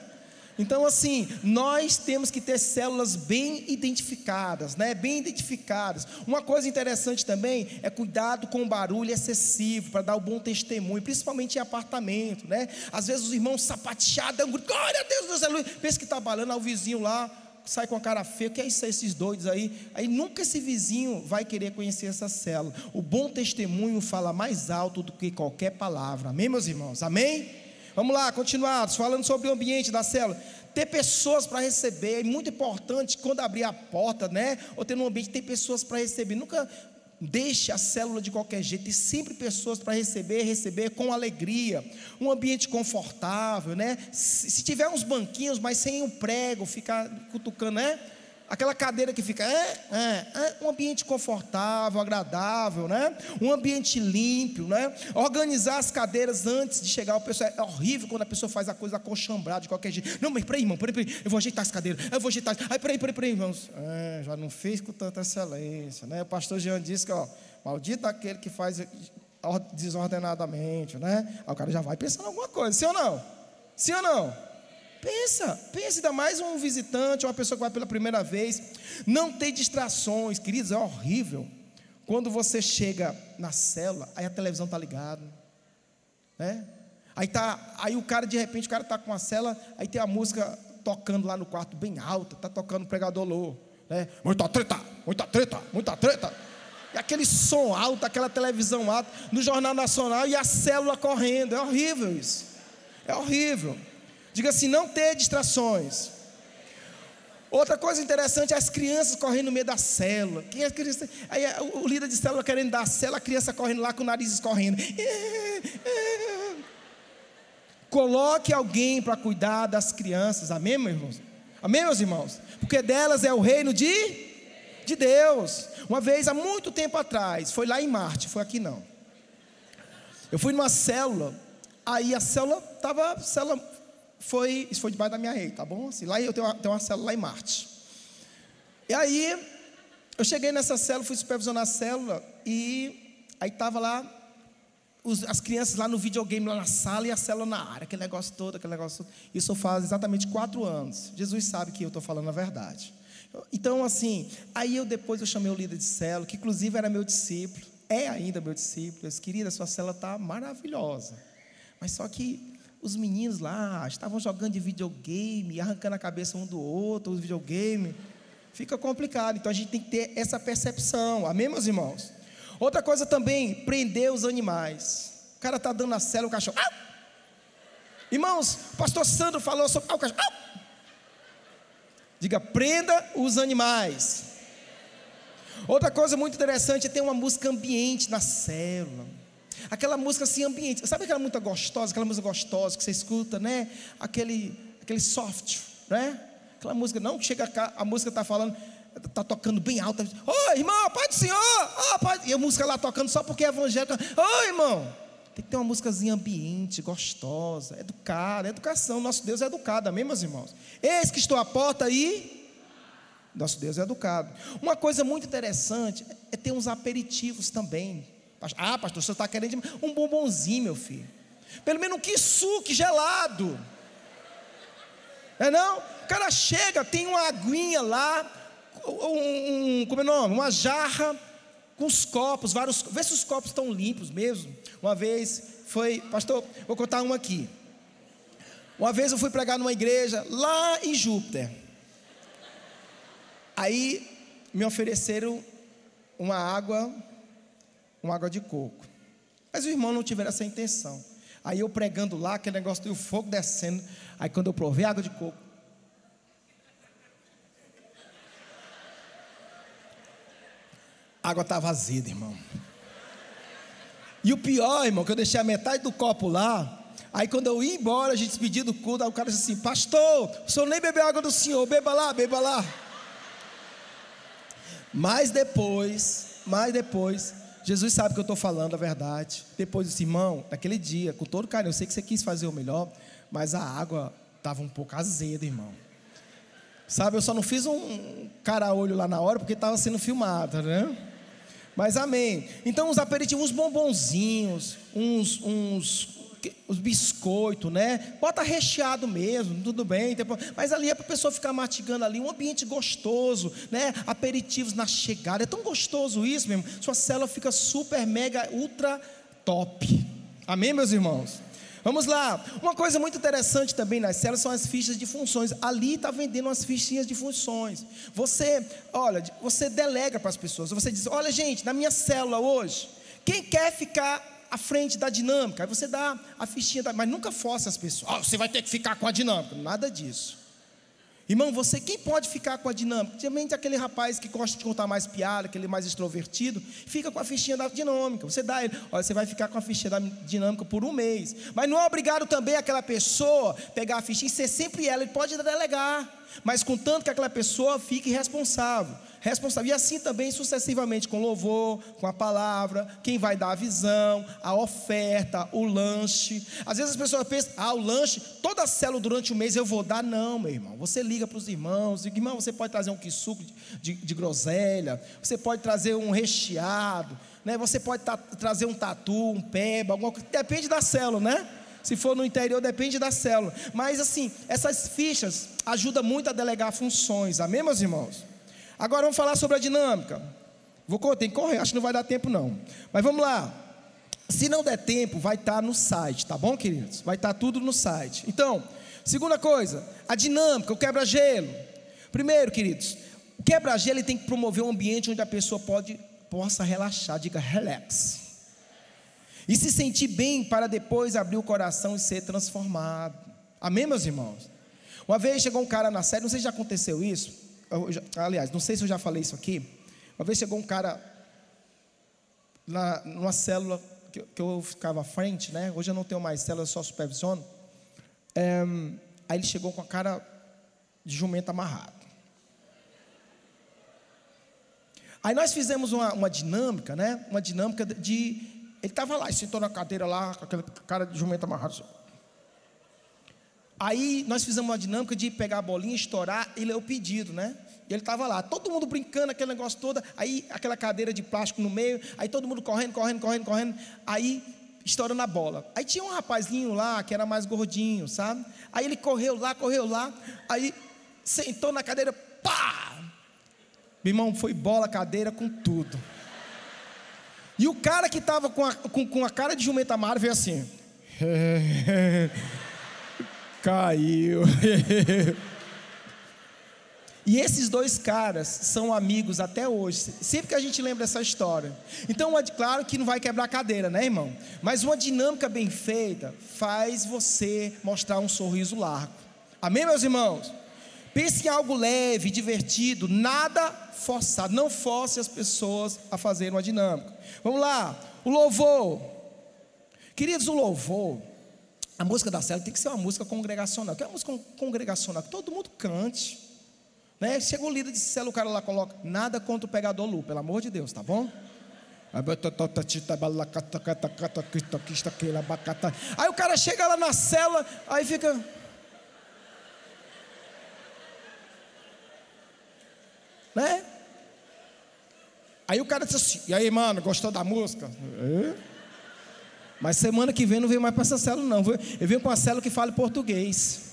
Então, assim, nós temos que ter células bem identificadas, né? Bem identificadas. Uma coisa interessante também é cuidado com barulho excessivo para dar o um bom testemunho, principalmente em apartamento, né? Às vezes os irmãos sapateados, glória a Deus, Deus é. Pensa que está balando, ao vizinho lá, sai com a cara feia, o que é isso, esses doidos aí? Aí nunca esse vizinho vai querer conhecer essa célula. O bom testemunho fala mais alto do que qualquer palavra. Amém, meus irmãos? Amém? Vamos lá, continuados, falando sobre o ambiente da célula. Ter pessoas para receber, é muito importante quando abrir a porta, né? Ou ter um ambiente, ter pessoas para receber. Nunca deixe a célula de qualquer jeito, e sempre pessoas para receber, receber com alegria, um ambiente confortável, né? Se, tiver uns banquinhos, mas sem um prego, ficar cutucando, né? Aquela cadeira que fica, é, é, é, um ambiente confortável, agradável, né? Um ambiente limpo, né? Organizar as cadeiras antes de chegar o pessoal. É horrível quando a pessoa faz a coisa acochambrada de qualquer jeito. Não, mas peraí, irmão, peraí, peraí, eu vou ajeitar as cadeiras, eu vou ajeitar. Aí, peraí, peraí, peraí, irmãos. É, já não fez com tanta excelência, né? O pastor Jean disse que, ó, maldito aquele que faz desordenadamente, né? Aí o cara já vai pensando em alguma coisa, sim ou não? Sim ou não? Pensa, pensa, ainda mais um visitante, uma pessoa que vai pela primeira vez. Não tem distrações, queridos, é horrível. Quando você chega na célula, aí a televisão está ligada, né? Aí, tá, aí o cara, de repente, o cara está com a cela, aí tem a música tocando lá no quarto bem alta, está tocando o pregador louco, né? Muita treta, muita treta, muita treta. E aquele som alto, aquela televisão alta, no Jornal Nacional e a célula correndo. É horrível isso. É horrível. Diga assim: não ter distrações. Outra coisa interessante é as crianças correndo no meio da célula. Quem é criança? Aí o líder de célula querendo dar a célula, a criança correndo lá com o nariz escorrendo. Coloque alguém para cuidar das crianças. Amém, meus irmãos? Amém, meus irmãos? Porque delas é o reino de, de Deus. Uma vez, há muito tempo atrás, foi lá em Marte, foi aqui não. Eu fui numa célula, aí a célula estava, célula foi, isso foi debaixo da minha rede, tá bom? Assim, lá eu tenho uma, tenho uma célula lá em Marte. E aí, eu cheguei nessa célula, fui supervisionar a célula, e aí estava lá os, as crianças lá no videogame, lá na sala, e a célula na área, aquele negócio todo, aquele negócio todo. Isso faz exatamente quatro anos. Jesus sabe que eu estou falando a verdade. Então, assim, aí eu depois eu chamei o líder de célula, que inclusive era meu discípulo, é ainda meu discípulo. Eu disse, querida, sua célula está maravilhosa. Mas só que os meninos lá estavam jogando de videogame, arrancando a cabeça um do outro, os videogame. Fica complicado. Então a gente tem que ter essa percepção. Amém, meus irmãos? Outra coisa também, prender os animais. O cara está dando a cela, o cachorro. Ah! Irmãos, o pastor Sandro falou sobre. Ah, o cachorro. Ah! Diga, prenda os animais. Outra coisa muito interessante é ter uma música ambiente na célula. Aquela música assim, ambiente. Sabe aquela música gostosa, aquela música gostosa que você escuta, né? Aquele, aquele soft, né? Aquela música, não que chega cá, a música está falando, está tocando bem alta. Ô oh, irmão, Pai do Senhor! Oh, pai. E a música lá tocando só porque é evangélica. Ô oh, irmão! Tem que ter uma músicazinha ambiente, gostosa, educada, educação. Nosso Deus é educado, amém, meus irmãos? Eis que estou à porta aí. Nosso Deus é educado. Uma coisa muito interessante é ter uns aperitivos também. Ah, pastor, você está querendo um bombonzinho, meu filho. Pelo menos um suco gelado. É não? O cara chega, tem uma aguinha lá, um, um, como é o nome? Uma jarra com os copos, vários. Vê se os copos estão limpos mesmo. Uma vez foi, pastor, vou contar um aqui. Uma vez eu fui pregar numa igreja lá em Júpiter. Aí me ofereceram uma água uma água de coco. Mas o irmão não tiver essa intenção. Aí eu pregando lá, aquele negócio do fogo descendo. Aí quando eu provei água de coco, água estava azeda, irmão. E o pior, irmão, que eu deixei a metade do copo lá. Aí quando eu ia embora, a gente despediu do culto, aí o cara disse assim: Pastor, o senhor nem bebeu água do senhor, beba lá, beba lá. Mas depois, mas depois, Jesus sabe que eu estou falando a verdade. Depois disse, irmão, naquele dia, com todo carinho, eu sei que você quis fazer o melhor, mas a água estava um pouco azeda, irmão. Sabe, eu só não fiz um cara-olho lá na hora porque estava sendo filmado, né? Mas amém. Então, os aperitivos, uns bombonzinhos, uns, uns os biscoitos, né? Bota recheado mesmo, tudo bem. Mas ali é para a pessoa ficar mastigando ali, um ambiente gostoso, né? Aperitivos na chegada. É tão gostoso isso mesmo. Sua célula fica super, mega, ultra top. Amém, meus irmãos? Vamos lá. Uma coisa muito interessante também nas células são as fichas de funções. Ali está vendendo as fichinhas de funções. Você, olha, você delega para as pessoas. Você diz: olha, gente, na minha célula hoje, quem quer ficar à frente da dinâmica. Aí você dá a fichinha, da, mas nunca force as pessoas. Oh, você vai ter que ficar com a dinâmica. Nada disso. Irmão, você quem pode ficar com a dinâmica? Geralmente aquele rapaz que gosta de contar mais piada, aquele mais extrovertido, fica com a fichinha da dinâmica. Você dá ele, olha, você vai ficar com a fichinha da dinâmica por um mês. Mas não é obrigado também aquela pessoa pegar a fichinha e ser sempre ela, ele pode delegar. Mas contanto que aquela pessoa fique responsável responsável. E assim também sucessivamente com louvor, com a palavra, quem vai dar a visão, a oferta, o lanche. Às vezes as pessoas pensam, ah, o lanche, toda a célula durante o mês eu vou dar. Não, meu irmão. Você liga para os irmãos, diz, irmão, você pode trazer um quissuco de, de, de groselha, você pode trazer um recheado, né? você pode trazer um tatu, um peba, alguma coisa. Depende da célula, né? Se for no interior, depende da célula. Mas assim, essas fichas ajudam muito a delegar funções. Amém, meus irmãos? Agora vamos falar sobre a dinâmica. Vou tem que correr, acho que não vai dar tempo não. Mas vamos lá. Se não der tempo, vai estar tá no site, tá bom, queridos? Vai estar tá tudo no site. Então, segunda coisa, a dinâmica, o quebra-gelo. Primeiro, queridos, o quebra-gelo tem que promover um ambiente onde a pessoa pode, possa relaxar, diga relax. E se sentir bem para depois abrir o coração e ser transformado. Amém, meus irmãos? Uma vez chegou um cara na série, não sei se já aconteceu isso. Já, aliás, não sei se eu já falei isso aqui. Uma vez chegou um cara na, numa célula que, que eu ficava à frente, né? Hoje eu não tenho mais célula, só supervisiono. É, aí ele chegou com a cara de jumento amarrado. Aí nós fizemos uma, uma dinâmica, né? Uma dinâmica de. Ele estava lá, ele sentou na cadeira lá, com aquela cara de jumento amarrado. Assim. Aí nós fizemos uma dinâmica de pegar a bolinha, estourar e ler o pedido, né? E ele estava lá, todo mundo brincando, aquele negócio todo, aí aquela cadeira de plástico no meio, aí todo mundo correndo, correndo, correndo, correndo, aí estourando a bola. Aí tinha um rapazinho lá que era mais gordinho, sabe? Aí ele correu lá, correu lá, aí sentou na cadeira, pá! Meu irmão, foi bola, cadeira, com tudo. E o cara que estava com a, com, com a cara de jumenta amarga veio assim. [laughs] Caiu. [laughs] E esses dois caras são amigos até hoje, sempre que a gente lembra essa história. Então, claro que não vai quebrar a cadeira, né, irmão? Mas uma dinâmica bem feita faz você mostrar um sorriso largo. Amém, meus irmãos? Pense em algo leve, divertido, nada forçado. Não force as pessoas a fazer uma dinâmica. Vamos lá, o louvor. Queridos, o louvor, a música da célula tem que ser uma música congregacional. Que é uma música congregacional, que todo mundo cante. Né? Chega o líder de célula, o cara lá coloca, nada contra o pegador Lu, pelo amor de Deus, tá bom? Aí o cara chega lá na célula, aí fica. Né? Aí o cara diz assim: E aí, mano, gostou da música? É? Mas semana que vem não vem mais para essa célula, não. Eu venho com uma célula que fala português.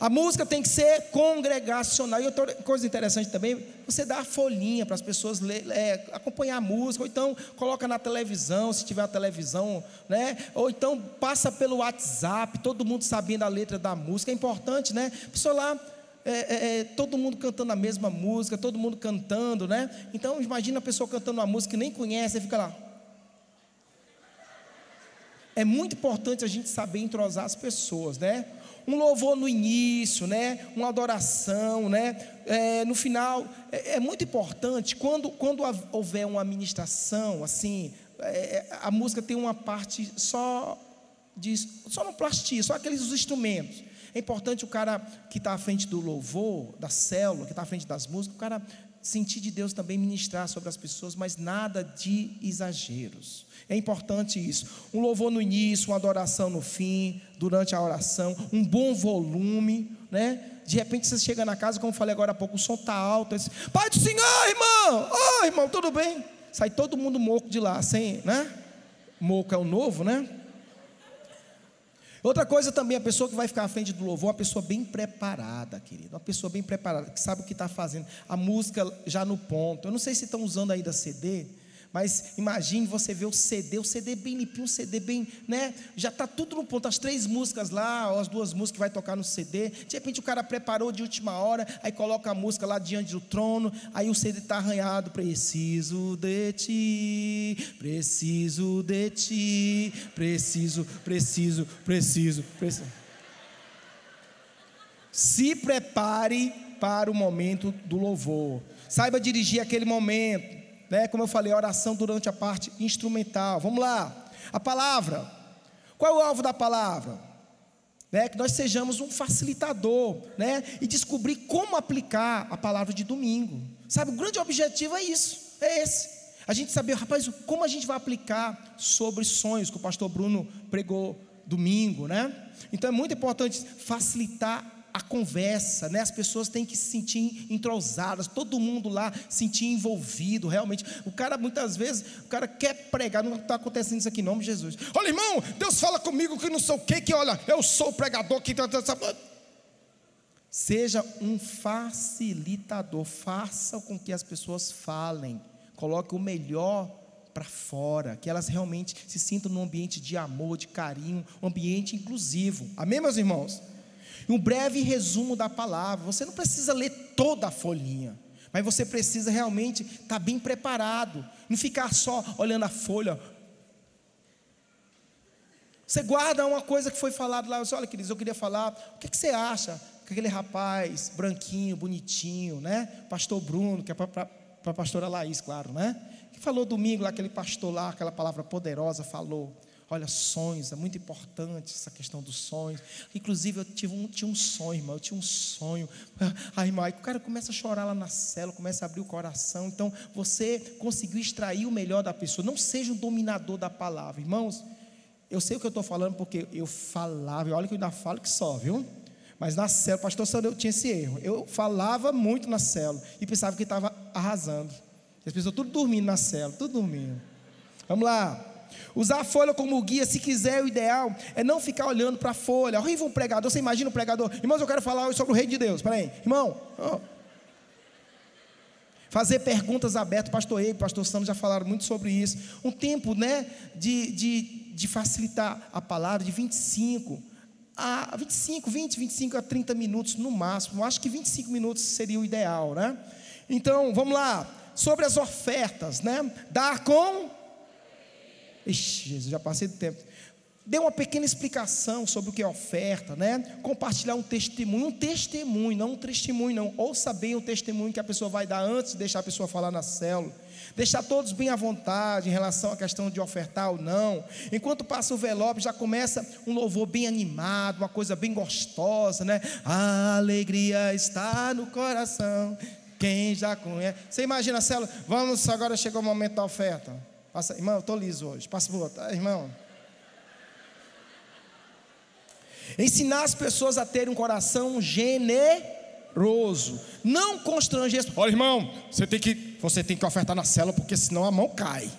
A música tem que ser congregacional. E outra coisa interessante também, você dá a folhinha para as pessoas ler, é, acompanhar a música, ou então coloca na televisão, se tiver a televisão, né? Ou então passa pelo WhatsApp, todo mundo sabendo a letra da música. É importante, né? A pessoa lá é, é, é, todo mundo cantando a mesma música, todo mundo cantando, né? Então imagina a pessoa cantando uma música que nem conhece e fica lá. É muito importante a gente saber entrosar as pessoas, né? Um louvor no início, né? Uma adoração, né? É, no final é, é, muito importante quando quando houver uma administração, assim, é, a música tem uma parte só de só no plastia, só aqueles instrumentos. É importante o cara que está à frente do louvor, da célula, que está à frente das músicas, o cara sentir de Deus também ministrar sobre as pessoas, mas nada de exageros. É importante isso. Um louvor no início, uma adoração no fim, durante a oração, um bom volume, né? De repente você chega na casa, como falei agora há pouco, o som está alto. Diz, Pai do Senhor, irmão! Oi, oh, irmão, tudo bem? Sai todo mundo moco de lá, sem, né? Moco é o novo, né? Outra coisa também, a pessoa que vai ficar à frente do louvor, uma pessoa bem preparada, querido. Uma pessoa bem preparada, que sabe o que está fazendo. A música já no ponto. Eu não sei se estão usando ainda CD, mas imagine você ver o CD, o CD bem limpinho, o CD bem, né? Já está tudo no ponto, as três músicas lá, as duas músicas que vai tocar no CD. De repente o cara preparou de última hora, aí coloca a música lá diante do trono, aí o CD está arranhado. Preciso de ti, preciso de ti, preciso, preciso, preciso, preciso. Se prepare para o momento do louvor. Saiba dirigir aquele momento né? Como eu falei, oração durante a parte instrumental. Vamos lá. A palavra. Qual é o alvo da palavra? Né? Que nós sejamos um facilitador, né? E descobrir como aplicar a palavra de domingo. Sabe, o grande objetivo é isso, é esse. A gente saber, rapaz, como a gente vai aplicar sobre sonhos que o pastor Bruno pregou domingo, né? Então é muito importante facilitar a conversa, né? As pessoas têm que se sentir entrosadas, todo mundo lá sentir envolvido, realmente. O cara muitas vezes, o cara quer pregar, não está acontecendo isso aqui em nome de Jesus. Olha, irmão, Deus fala comigo que não sei o que, que olha, eu sou o pregador que Seja um facilitador, faça com que as pessoas falem, coloque o melhor para fora, que elas realmente se sintam num ambiente de amor, de carinho, um ambiente inclusivo. Amém, meus irmãos? Um breve resumo da palavra. Você não precisa ler toda a folhinha, mas você precisa realmente estar tá bem preparado, não ficar só olhando a folha. Você guarda uma coisa que foi falado lá. Você, olha, queridos, eu queria falar. O que, é que você acha que aquele rapaz branquinho, bonitinho, né? Pastor Bruno, que é para a pastora Laís, claro, né? Que falou domingo lá, aquele pastor lá, aquela palavra poderosa, falou. Olha, sonhos, é muito importante essa questão dos sonhos. Inclusive, eu tive um, tinha um sonho, irmão, eu tinha um sonho. [laughs] Aí o cara começa a chorar lá na cela, começa a abrir o coração. Então, você conseguiu extrair o melhor da pessoa. Não seja um dominador da palavra, irmãos. Eu sei o que eu estou falando porque eu falava, olha que eu ainda falo que só, viu? Mas na célula, pastor eu tinha esse erro. Eu falava muito na célula e pensava que estava arrasando. As pessoas tudo dormindo na célula, tudo dormindo. Vamos lá. Usar a folha como guia, se quiser, o ideal é não ficar olhando para a folha. Horrível um pregador, você imagina um pregador. Irmãos, eu quero falar hoje sobre o reino de Deus. Espera aí, irmão. Oh. Fazer perguntas abertas, pastor Ei, pastor Sandro já falaram muito sobre isso. Um tempo, né, de, de, de facilitar a palavra, de 25 a 25, 20, 25 a 30 minutos no máximo. Eu acho que 25 minutos seria o ideal, né? Então, vamos lá. Sobre as ofertas, né? Dar com Ixi, Jesus, já passei do tempo. Dê uma pequena explicação sobre o que é oferta, né? Compartilhar um testemunho, um testemunho, não um testemunho, não. Ouça bem o testemunho que a pessoa vai dar antes de deixar a pessoa falar na célula. Deixar todos bem à vontade em relação à questão de ofertar ou não. Enquanto passa o velope, já começa um louvor bem animado, uma coisa bem gostosa, né? A alegria está no coração. Quem já conhece. Você imagina a célula? Vamos, agora chegou o momento da oferta. Passa, irmão, eu estou liso hoje. Passa por outro. Ah, irmão. Ensinar as pessoas a terem um coração generoso. Não constranger. Olha, irmão, você tem que, você tem que ofertar na cela, porque senão a mão cai.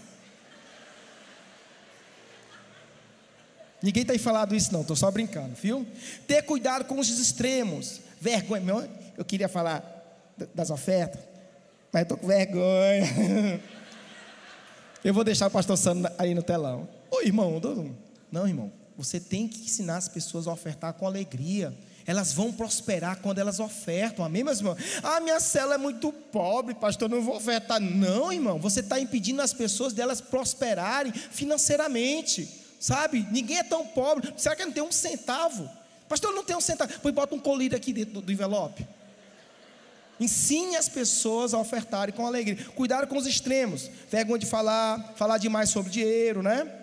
Ninguém tem falado isso, não, estou só brincando, viu? Ter cuidado com os extremos. Vergonha. Meu, eu queria falar das ofertas, mas estou com vergonha. [laughs] Eu vou deixar o pastor Sandro aí no telão. Ô irmão, não, irmão. Você tem que ensinar as pessoas a ofertar com alegria. Elas vão prosperar quando elas ofertam. Amém, meus irmãos? Ah, minha cela é muito pobre, pastor, não vou ofertar. Não, irmão. Você está impedindo as pessoas delas prosperarem financeiramente. Sabe? Ninguém é tão pobre. Será que não tem um centavo? Pastor, não tem um centavo. Pois bota um colírio aqui dentro do, do envelope. Ensine as pessoas a ofertarem com alegria. Cuidado com os extremos. Vergonha de falar, falar demais sobre dinheiro, né?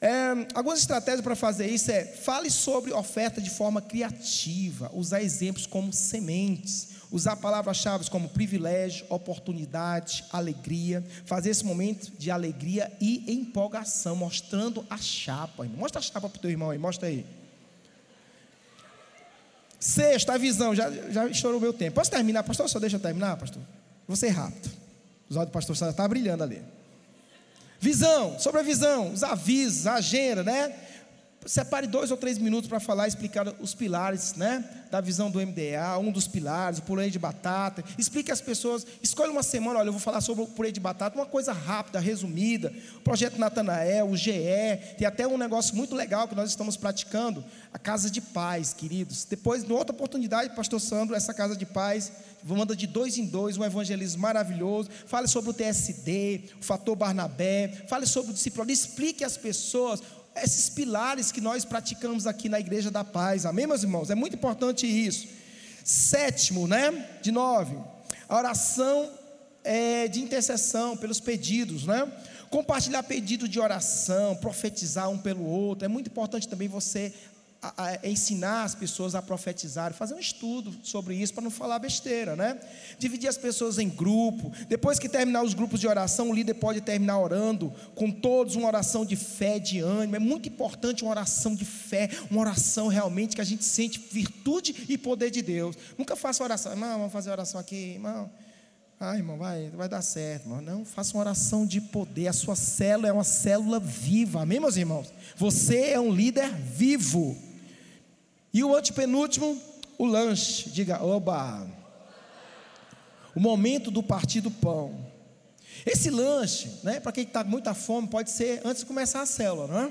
É, algumas estratégias para fazer isso é fale sobre oferta de forma criativa, usar exemplos como sementes, usar palavras-chave como privilégio, oportunidade, alegria, fazer esse momento de alegria e empolgação, mostrando a chapa. Mostra a chapa para o teu irmão aí, mostra aí. Sexta, a visão, já, já estourou o meu tempo. Posso terminar, pastor? Só deixa eu terminar, pastor? Vou ser rápido. Os olhos do pastor Sandra estão tá brilhando ali. Visão, sobre a visão, os avisos, a agenda, né? Separe dois ou três minutos para falar, explicar os pilares, né? Da visão do MDA, um dos pilares, o purê de batata. Explique às pessoas, escolhe uma semana, olha, eu vou falar sobre o purê de batata, uma coisa rápida, resumida. O projeto Natanael, o GE, tem até um negócio muito legal que nós estamos praticando, a Casa de Paz, queridos. Depois, em outra oportunidade, pastor Sandro, essa Casa de Paz, manda de dois em dois, um evangelismo maravilhoso. Fale sobre o TSD, o fator Barnabé, fale sobre o discípulo, explique às pessoas esses pilares que nós praticamos aqui na Igreja da Paz. Amém, meus irmãos? É muito importante isso. Sétimo, né? De nove, a oração é, de intercessão pelos pedidos, né? Compartilhar pedido de oração, profetizar um pelo outro. É muito importante também você a, ensinar as pessoas a profetizar, fazer um estudo sobre isso para não falar besteira, né? Dividir as pessoas em grupo. Depois que terminar os grupos de oração, o líder pode terminar orando com todos uma oração de fé, de ânimo. É muito importante uma oração de fé, uma oração realmente que a gente sente virtude e poder de Deus. Nunca faça oração, não, vamos fazer oração aqui, irmão. Ah, irmão, vai, vai dar certo, irmão. Não, faça uma oração de poder. A sua célula é uma célula viva. Amém, meus irmãos? Você é um líder vivo. E o antepenúltimo, o lanche. Diga, oba. O momento do partir do pão. Esse lanche, né, para quem está com muita fome, pode ser antes de começar a célula, não é?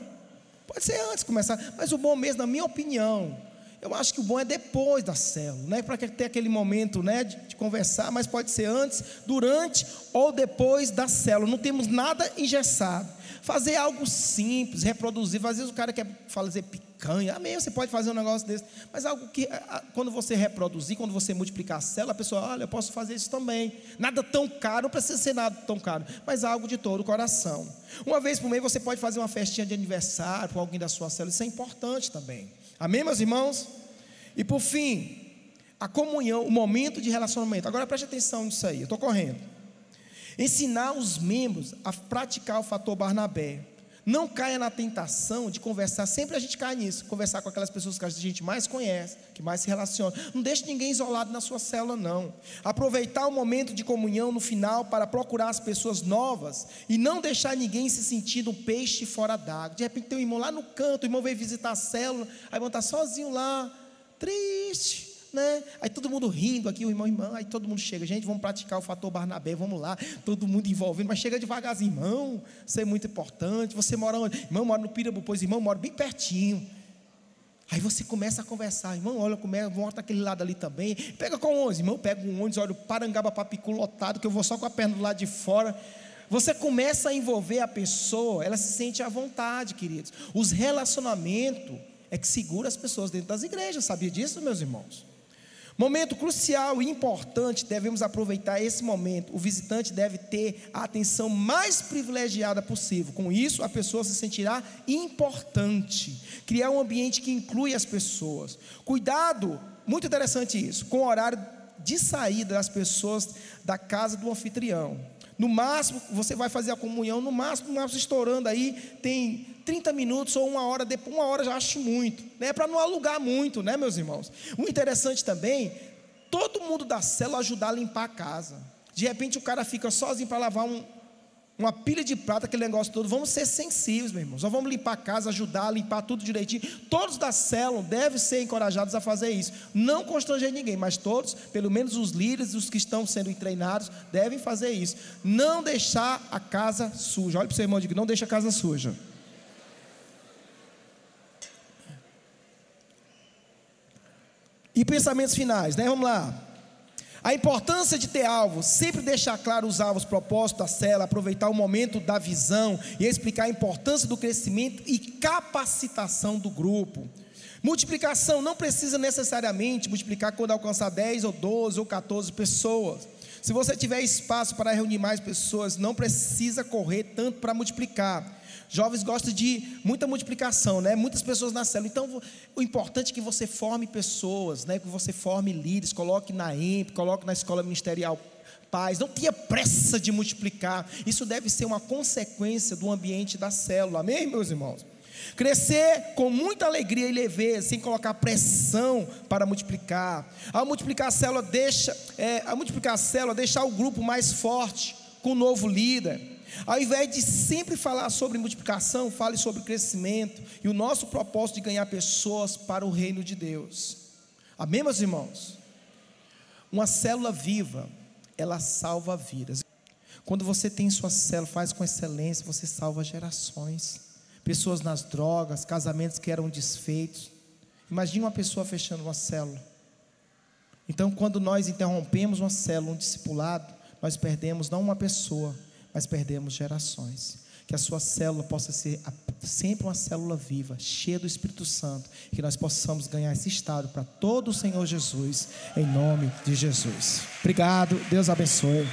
Pode ser antes de começar, mas o bom mesmo, na minha opinião, eu acho que o bom é depois da célula, né? Para ter aquele momento, né, de, de, conversar, mas pode ser antes, durante ou depois da célula. Não temos nada engessado. Fazer algo simples, reproduzir. Às vezes o cara quer fazer picanha. Amém, você pode fazer um negócio desse. Mas algo que, quando você reproduzir, quando você multiplicar a célula, a pessoa, olha, eu posso fazer isso também. Nada tão caro, não precisa ser nada tão caro, mas algo de todo o coração. Uma vez por mês você pode fazer uma festinha de aniversário para alguém da sua célula. Isso é importante também. Amém, meus irmãos? E por fim, a comunhão, o momento de relacionamento. Agora preste atenção nisso aí, eu estou correndo. Ensinar os membros a praticar o fator Barnabé. Não caia na tentação de conversar, sempre a gente cai nisso, conversar com aquelas pessoas que a gente mais conhece, que mais se relaciona. Não deixe ninguém isolado na sua célula, não. Aproveitar o momento de comunhão no final para procurar as pessoas novas e não deixar ninguém se sentindo um peixe fora d'água. De repente tem um irmão lá no canto, o irmão veio visitar a célula, aí o irmão está sozinho lá, triste né? Aí todo mundo rindo aqui, o irmão, irmão, aí todo mundo chega, gente, vamos praticar o fator Barnabé, vamos lá, todo mundo envolvendo, mas chega devagarzinho, irmão, isso é muito importante. Você mora onde? Irmão, mora no Pirabu, pois irmão, mora bem pertinho. Aí você começa a conversar, irmão, olha como é, volta aquele lado ali também. Pega com 11, irmão, pega um ônibus, olha o Parangaba Papicu lotado, que eu vou só com a perna do lado de fora. Você começa a envolver a pessoa, ela se sente à vontade, queridos. Os relacionamentos é que segura as pessoas dentro das igrejas, sabia disso, meus irmãos? Momento crucial e importante, devemos aproveitar esse momento. O visitante deve ter a atenção mais privilegiada possível. Com isso, a pessoa se sentirá importante. Criar um ambiente que inclui as pessoas. Cuidado, muito interessante isso, com o horário de saída das pessoas da casa do anfitrião. No máximo, você vai fazer a comunhão, no máximo, no máximo estourando aí, tem 30 minutos ou uma hora, depois, uma hora já acho muito, né? Para não alugar muito, né, meus irmãos? O interessante também, todo mundo da célula ajudar a limpar a casa. De repente o cara fica sozinho para lavar um, uma pilha de prata, aquele negócio todo. Vamos ser sensíveis, meus irmãos. Nós vamos limpar a casa, ajudar a limpar tudo direitinho. Todos da célula devem ser encorajados a fazer isso. Não constranger ninguém, mas todos, pelo menos os líderes, os que estão sendo treinados, devem fazer isso. Não deixar a casa suja. Olha para o seu irmão e diga: não deixa a casa suja. E pensamentos finais, né? Vamos lá. A importância de ter alvos, sempre deixar claro os alvos, propósito da cela, aproveitar o momento da visão e explicar a importância do crescimento e capacitação do grupo. Multiplicação não precisa necessariamente multiplicar quando alcançar 10 ou 12 ou 14 pessoas. Se você tiver espaço para reunir mais pessoas, não precisa correr tanto para multiplicar. Jovens gostam de muita multiplicação, né? Muitas pessoas na célula. Então, o importante é que você forme pessoas, né? Que você forme líderes, coloque na EMP, coloque na escola ministerial paz, não tenha pressa de multiplicar. Isso deve ser uma consequência do ambiente da célula. Amém, meus irmãos? Crescer com muita alegria e leveza, sem colocar pressão para multiplicar. Ao multiplicar a célula, deixa, é, ao multiplicar a célula, deixar o grupo mais forte, com um novo líder. Ao invés de sempre falar sobre multiplicação, fale sobre crescimento e o nosso propósito de ganhar pessoas para o reino de Deus. Amém, meus irmãos? Uma célula viva, ela salva vidas. Quando você tem sua célula, faz com excelência, você salva gerações. Pessoas nas drogas, casamentos que eram desfeitos. Imagine uma pessoa fechando uma célula. Então, quando nós interrompemos uma célula, um discipulado, nós perdemos não uma pessoa, mas perdemos gerações. Que a sua célula possa ser sempre uma célula viva, cheia do Espírito Santo, que nós possamos ganhar esse estado para todo o Senhor Jesus, em nome de Jesus. Obrigado, Deus abençoe.